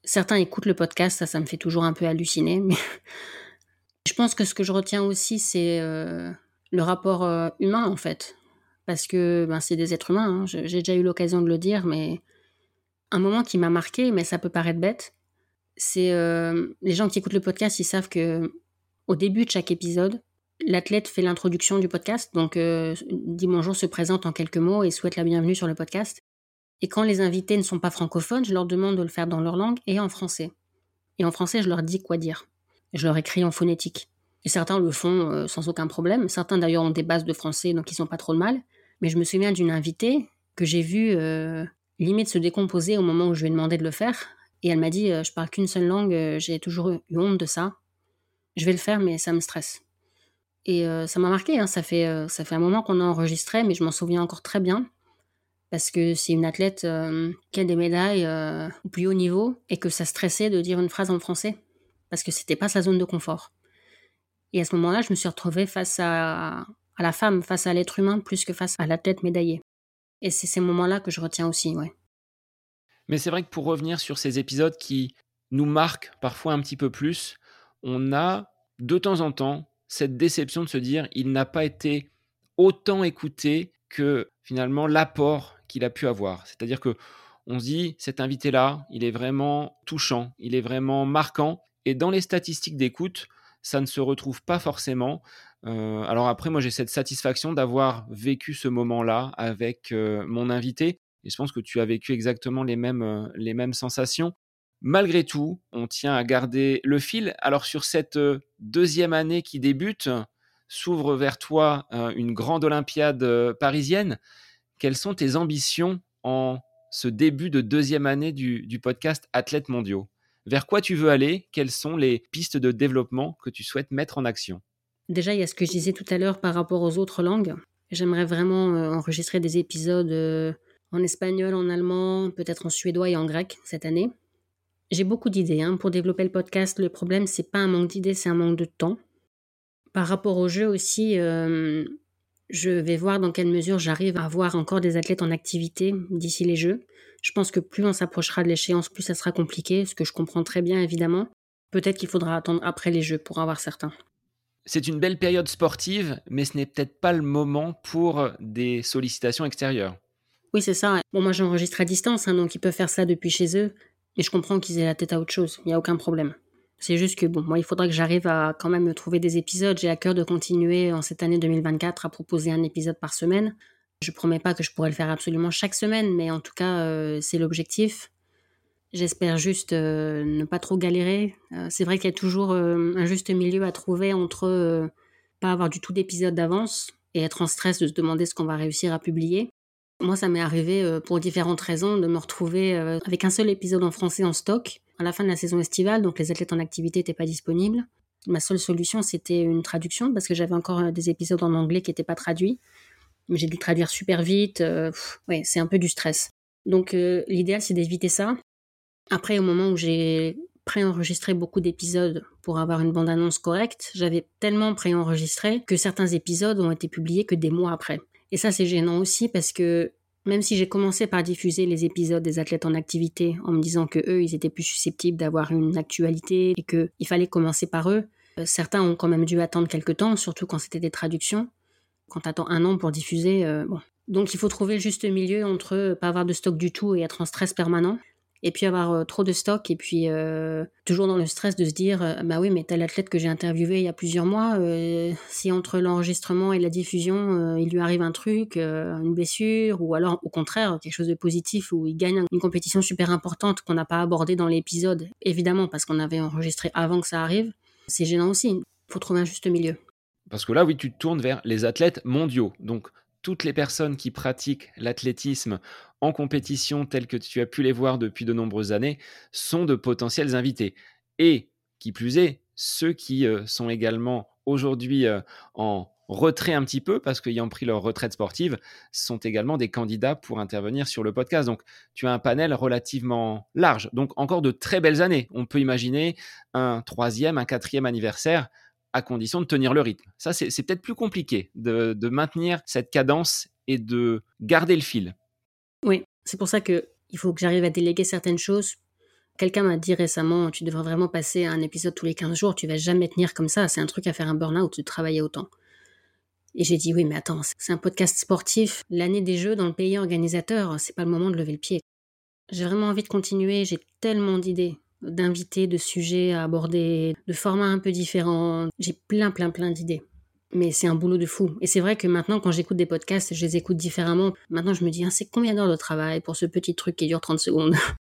Certains écoutent le podcast, ça, ça me fait toujours un peu halluciner. Je pense que ce que je retiens aussi, c'est euh, le rapport euh, humain, en fait. Parce que ben, c'est des êtres humains. Hein. J'ai déjà eu l'occasion de le dire, mais un moment qui m'a marqué, mais ça peut paraître bête, c'est euh, les gens qui écoutent le podcast, ils savent que au début de chaque épisode, l'athlète fait l'introduction du podcast, donc euh, dit bonjour, se présente en quelques mots et souhaite la bienvenue sur le podcast. Et quand les invités ne sont pas francophones, je leur demande de le faire dans leur langue et en français. Et en français, je leur dis quoi dire. Je leur écris en phonétique. Et certains le font euh, sans aucun problème. Certains d'ailleurs ont des bases de français, donc ils sont pas trop de mal. Mais je me souviens d'une invitée que j'ai vue euh, limite se décomposer au moment où je lui ai demandé de le faire. Et elle m'a dit, je parle qu'une seule langue, j'ai toujours eu honte de ça. Je vais le faire, mais ça me stresse. Et euh, ça m'a marqué, hein. ça, fait, euh, ça fait un moment qu'on a enregistré, mais je m'en souviens encore très bien. Parce que c'est une athlète euh, qui a des médailles au plus haut niveau et que ça stressait de dire une phrase en français. Parce que c'était pas sa zone de confort. Et à ce moment-là, je me suis retrouvée face à, la femme, face à l'être humain, plus que face à l'athlète médaillée. Et c'est ces moments-là que je retiens aussi, ouais. Mais c'est vrai que pour revenir sur ces épisodes qui nous marquent parfois un petit peu plus, on a de temps en temps cette déception de se dire il n'a pas été autant écouté que finalement l'apport qu'il a pu avoir. C'est-à-dire que on se dit cet invité-là, il est vraiment touchant, il est vraiment marquant, et dans les statistiques d'écoute, ça ne se retrouve pas forcément. Euh, alors après, moi j'ai cette satisfaction d'avoir vécu ce moment-là avec euh, mon invité, et je pense que tu as vécu exactement les mêmes, euh, les mêmes sensations. Malgré tout, on tient à garder le fil. Alors sur cette euh, deuxième année qui débute, s'ouvre vers toi euh, une grande Olympiade euh, parisienne. Quelles sont tes ambitions en ce début de deuxième année du, podcast Athlètes mondiaux? Vers quoi tu veux aller? Quelles sont les pistes de développement que tu souhaites mettre en action? Déjà, il y a ce que je disais tout à l'heure par rapport aux autres langues. J'aimerais vraiment enregistrer des épisodes en espagnol, en allemand, peut-être en suédois et en grec cette année. J'ai beaucoup d'idées hein. pour développer le podcast. Le problème, c'est pas un manque d'idées, c'est un manque de temps. Par rapport au jeu aussi, euh, je vais voir dans quelle mesure j'arrive à avoir encore des athlètes en activité d'ici les Jeux. Je pense que plus on s'approchera de l'échéance, plus ça sera compliqué, ce que je comprends très bien évidemment. Peut-être qu'il faudra attendre après les Jeux pour avoir certains. C'est une belle période sportive, mais ce n'est peut-être pas le moment pour des sollicitations extérieures. Oui, c'est ça. Bon, moi j'enregistre à distance, hein, donc ils peuvent faire ça depuis chez eux. Et je comprends qu'ils aient la tête à autre chose, il n'y a aucun problème. C'est juste que, bon, moi, il faudra que j'arrive à quand même trouver des épisodes. J'ai à cœur de continuer en cette année 2024 à proposer un épisode par semaine. Je promets pas que je pourrais le faire absolument chaque semaine, mais en tout cas, euh, c'est l'objectif. J'espère juste euh, ne pas trop galérer. Euh, c'est vrai qu'il y a toujours un juste milieu à trouver entre pas avoir du tout d'épisode d'avance et être en stress de se demander ce qu'on va réussir à publier. Moi, ça m'est arrivé euh, pour différentes raisons de me retrouver euh, avec un seul épisode en français en stock à la fin de la saison estivale, donc les athlètes en activité n'étaient pas disponibles. Ma seule solution, c'était une traduction parce que j'avais encore euh, des épisodes en anglais qui n'étaient pas traduits. J'ai dû traduire super vite. ouais, c'est un peu du stress. Donc l'idéal, c'est d'éviter ça. Après, au moment où j'ai préenregistré beaucoup d'épisodes pour avoir une bande-annonce correcte, j'avais tellement préenregistré que certains épisodes ont été publiés que des mois après. Et ça, c'est gênant aussi parce que même si j'ai commencé par diffuser les épisodes des athlètes en activité en me disant que eux, ils étaient plus susceptibles d'avoir une actualité et qu'il fallait commencer par eux, euh, certains ont quand même dû attendre quelques temps, surtout quand c'était des traductions. Quand tu attends un an pour diffuser, euh, bon. Donc il faut trouver le juste milieu entre pas avoir de stock du tout et être en stress permanent et puis avoir euh, trop de stock et puis euh, toujours dans le stress de se dire euh, bah oui mais tel athlète que j'ai interviewé il y a plusieurs mois si entre l'enregistrement et la diffusion il lui arrive un truc une blessure ou alors au contraire quelque chose de positif où il gagne une compétition super importante qu'on n'a pas abordée dans l'épisode évidemment parce qu'on avait enregistré avant que ça arrive c'est gênant aussi. Faut trouver un juste milieu. Parce que là oui tu te tournes vers les athlètes mondiaux. Donc toutes les personnes qui pratiquent l'athlétisme en compétition telles que tu as pu les voir depuis de nombreuses années sont de potentiels invités. Et qui plus est, ceux qui euh, sont également aujourd'hui euh, en retrait un petit peu parce qu'ayant pris leur retraite sportive sont également des candidats pour intervenir sur le podcast. Donc tu as un panel relativement large. Donc encore de très belles années. On peut imaginer un troisième, un quatrième anniversaire à condition de tenir le rythme. Ça, c'est peut-être plus compliqué de, de, maintenir cette cadence et de garder le fil. Oui, c'est pour ça qu'il faut que j'arrive à déléguer certaines choses. Quelqu'un m'a dit récemment, tu devrais vraiment passer un épisode tous les 15 jours, tu vas jamais tenir comme ça, c'est un truc à faire un burn-out de travailler autant. Et j'ai dit oui, mais attends, c'est un podcast sportif. L'année des Jeux dans le pays organisateur, c'est pas le moment de lever le pied. J'ai vraiment envie de continuer, j'ai tellement d'idées, d'invités, de sujets à aborder, de formats un peu différents. J'ai plein, plein, plein d'idées. Mais c'est un boulot de fou. Et c'est vrai que maintenant, quand j'écoute des podcasts, je les écoute différemment. Maintenant, je me dis, hein, c'est combien d'heures de travail pour ce petit truc qui dure 30 secondes?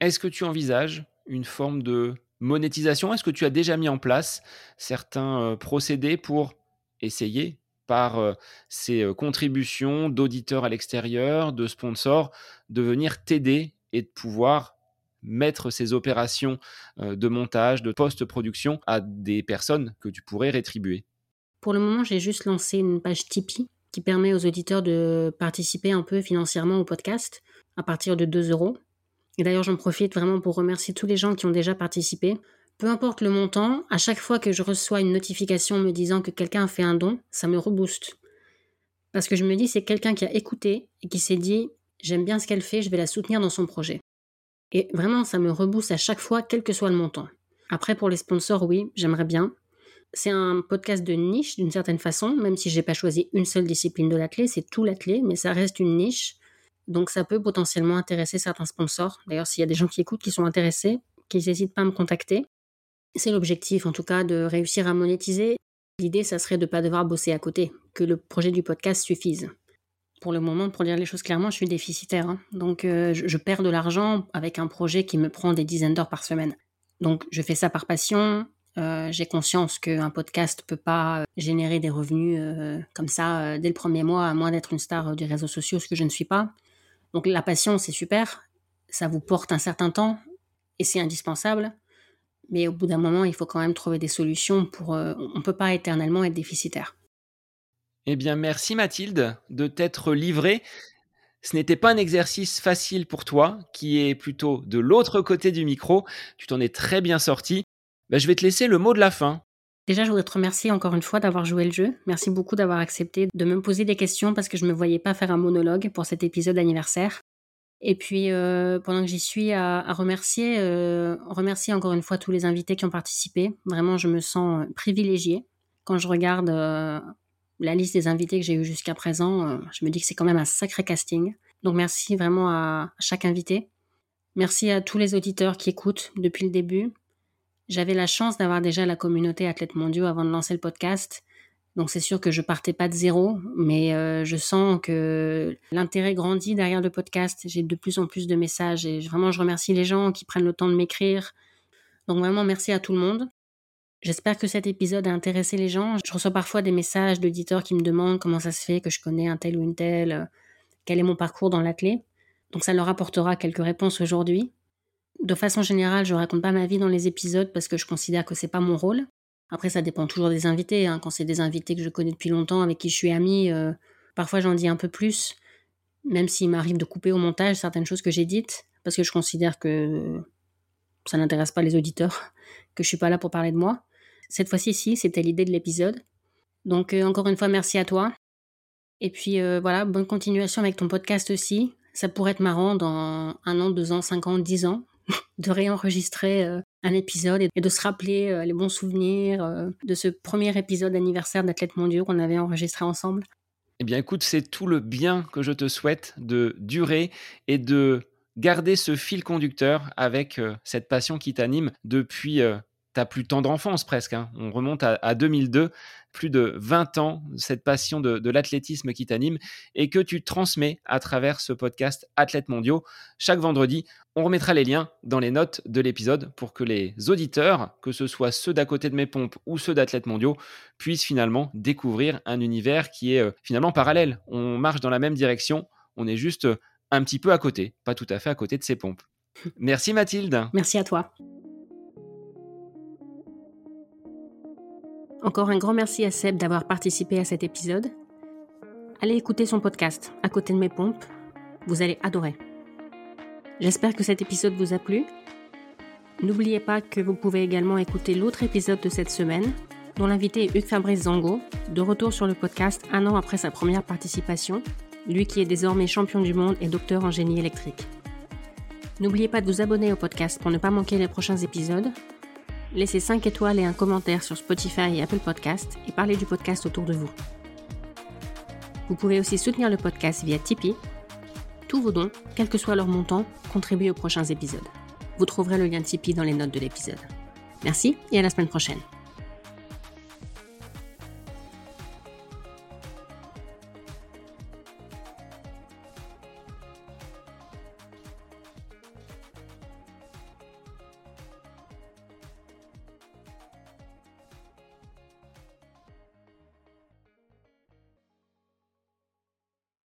Est-ce que tu envisages une forme de monétisation? Est-ce que tu as déjà mis en place certains euh, procédés pour essayer par euh, ces euh, contributions d'auditeurs à l'extérieur, de sponsors, de venir t'aider et de pouvoir mettre ces opérations de montage, de post-production à des personnes que tu pourrais rétribuer? Pour le moment, j'ai juste lancé une page Tipeee qui permet aux auditeurs de participer un peu financièrement au podcast à partir de 2 euros. Et d'ailleurs, j'en profite vraiment pour remercier tous les gens qui ont déjà participé. Peu importe le montant, à chaque fois que je reçois une notification me disant que quelqu'un a fait un don, ça me rebooste. Parce que je me dis, c'est quelqu'un qui a écouté et qui s'est dit, j'aime bien ce qu'elle fait, je vais la soutenir dans son projet. Et vraiment, ça me rebooste à chaque fois, quel que soit le montant. Après, pour les sponsors, oui, j'aimerais bien. C'est un podcast de niche d'une certaine façon, même si j'ai pas choisi une seule discipline de l'athlé, c'est tout l'athlé, mais ça reste une niche. Donc ça peut potentiellement intéresser certains sponsors. D'ailleurs, s'il y a des gens qui écoutent qui sont intéressés, qu'ils n'hésitent pas à me contacter. C'est l'objectif, en tout cas, de réussir à monétiser. L'idée, ça serait de ne pas devoir bosser à côté, que le projet du podcast suffise. Pour le moment, pour dire les choses clairement, je suis déficitaire. Hein. Donc, euh, je perds de l'argent avec un projet qui me prend des dizaines d'heures par semaine. Donc, je fais ça par passion. Euh, j'ai conscience qu'un podcast peut pas euh, générer des revenus euh, comme ça dès le premier mois, à moins d'être une star des réseaux sociaux, ce que je ne suis pas. Donc la passion, c'est super, ça vous porte un certain temps et c'est indispensable. Mais au bout d'un moment, il faut quand même trouver des solutions pour. on ne peut pas éternellement être déficitaire. Eh bien, merci Mathilde de t'être livrée. Ce n'était pas un exercice facile pour toi, qui est plutôt de l'autre côté du micro. Tu t'en es très bien sorti. Bah, je vais te laisser le mot de la fin. Déjà, je voudrais te remercier encore une fois d'avoir joué le jeu. Merci beaucoup d'avoir accepté de me poser des questions parce que je ne me voyais pas faire un monologue pour cet épisode anniversaire. Et puis, euh, pendant que j'y suis, à, remercier, euh, remercier encore une fois tous les invités qui ont participé. Vraiment, je me sens privilégiée. Quand je regarde euh, la liste des invités que j'ai eu jusqu'à présent, je me dis que c'est quand même un sacré casting. Donc, merci vraiment à chaque invité. Merci à tous les auditeurs qui écoutent depuis le début. J'avais la chance d'avoir déjà la communauté Athlètes Mondiaux avant de lancer le podcast. Donc c'est sûr que je partais pas de zéro, mais euh, je sens que l'intérêt grandit derrière le podcast. J'ai de plus en plus de messages et vraiment je remercie les gens qui prennent le temps de m'écrire. Donc vraiment merci à tout le monde. J'espère que cet épisode a intéressé les gens. Je reçois parfois des messages d'auditeurs qui me demandent comment ça se fait que je connais un tel ou une telle, euh, quel est mon parcours dans l'athlé. Donc ça leur apportera quelques réponses aujourd'hui de façon générale, je raconte pas ma vie dans les épisodes parce que je considère que c'est pas mon rôle. Après, ça dépend toujours des invités. Hein. Quand c'est des invités que je connais depuis longtemps, avec qui je suis amie, euh, parfois j'en dis un peu plus, même s'il m'arrive de couper au montage certaines choses que j'ai dites, parce que je considère que ça n'intéresse pas les auditeurs, que je suis pas là pour parler de moi. Cette fois-ci, si, c'était l'idée de l'épisode. Donc, euh, encore une fois, merci à toi. Et puis, euh, voilà, bonne continuation avec ton podcast aussi. Ça pourrait être marrant dans un an, deux ans, cinq ans, dix ans de réenregistrer euh, un épisode et de se rappeler euh, les bons souvenirs euh, de ce premier épisode anniversaire d'Athlètes mondiaux qu'on avait enregistré ensemble. Eh bien écoute, c'est tout le bien que je te souhaite de durer et de garder ce fil conducteur avec cette passion qui t'anime depuis ta plus tendre enfance presque. Hein. On remonte à, 2002, plus de 20 ans, cette passion de, l'athlétisme qui t'anime et que tu transmets à travers ce podcast Athlètes mondiaux. Chaque vendredi, on remettra les liens dans les notes de l'épisode pour que les auditeurs, que ce soit ceux d'à côté de mes pompes ou ceux d'Athlètes mondiaux, puissent finalement découvrir un univers qui est euh, finalement parallèle. On marche dans la même direction, on est juste un petit peu à côté, pas tout à fait à côté de ces pompes. Merci Mathilde. Merci à toi. Encore un grand merci à Seb d'avoir participé à cet épisode. Allez écouter son podcast à côté de mes pompes, vous allez adorer. J'espère que cet épisode vous a plu. N'oubliez pas que vous pouvez également écouter l'autre épisode de cette semaine, dont l'invité est Hugues Fabrice Zango, de retour sur le podcast un an après sa première participation, lui qui est désormais champion du monde et docteur en génie électrique. N'oubliez pas de vous abonner au podcast pour ne pas manquer les prochains épisodes. Laissez 5 étoiles et un commentaire sur Spotify et Apple Podcast et parlez du podcast autour de vous. Vous pouvez aussi soutenir le podcast via Tipeee. Tous vos dons, quel que soit leur montant, contribuent aux prochains épisodes. Vous trouverez le lien Tipeee dans les notes de l'épisode. Merci et à la semaine prochaine.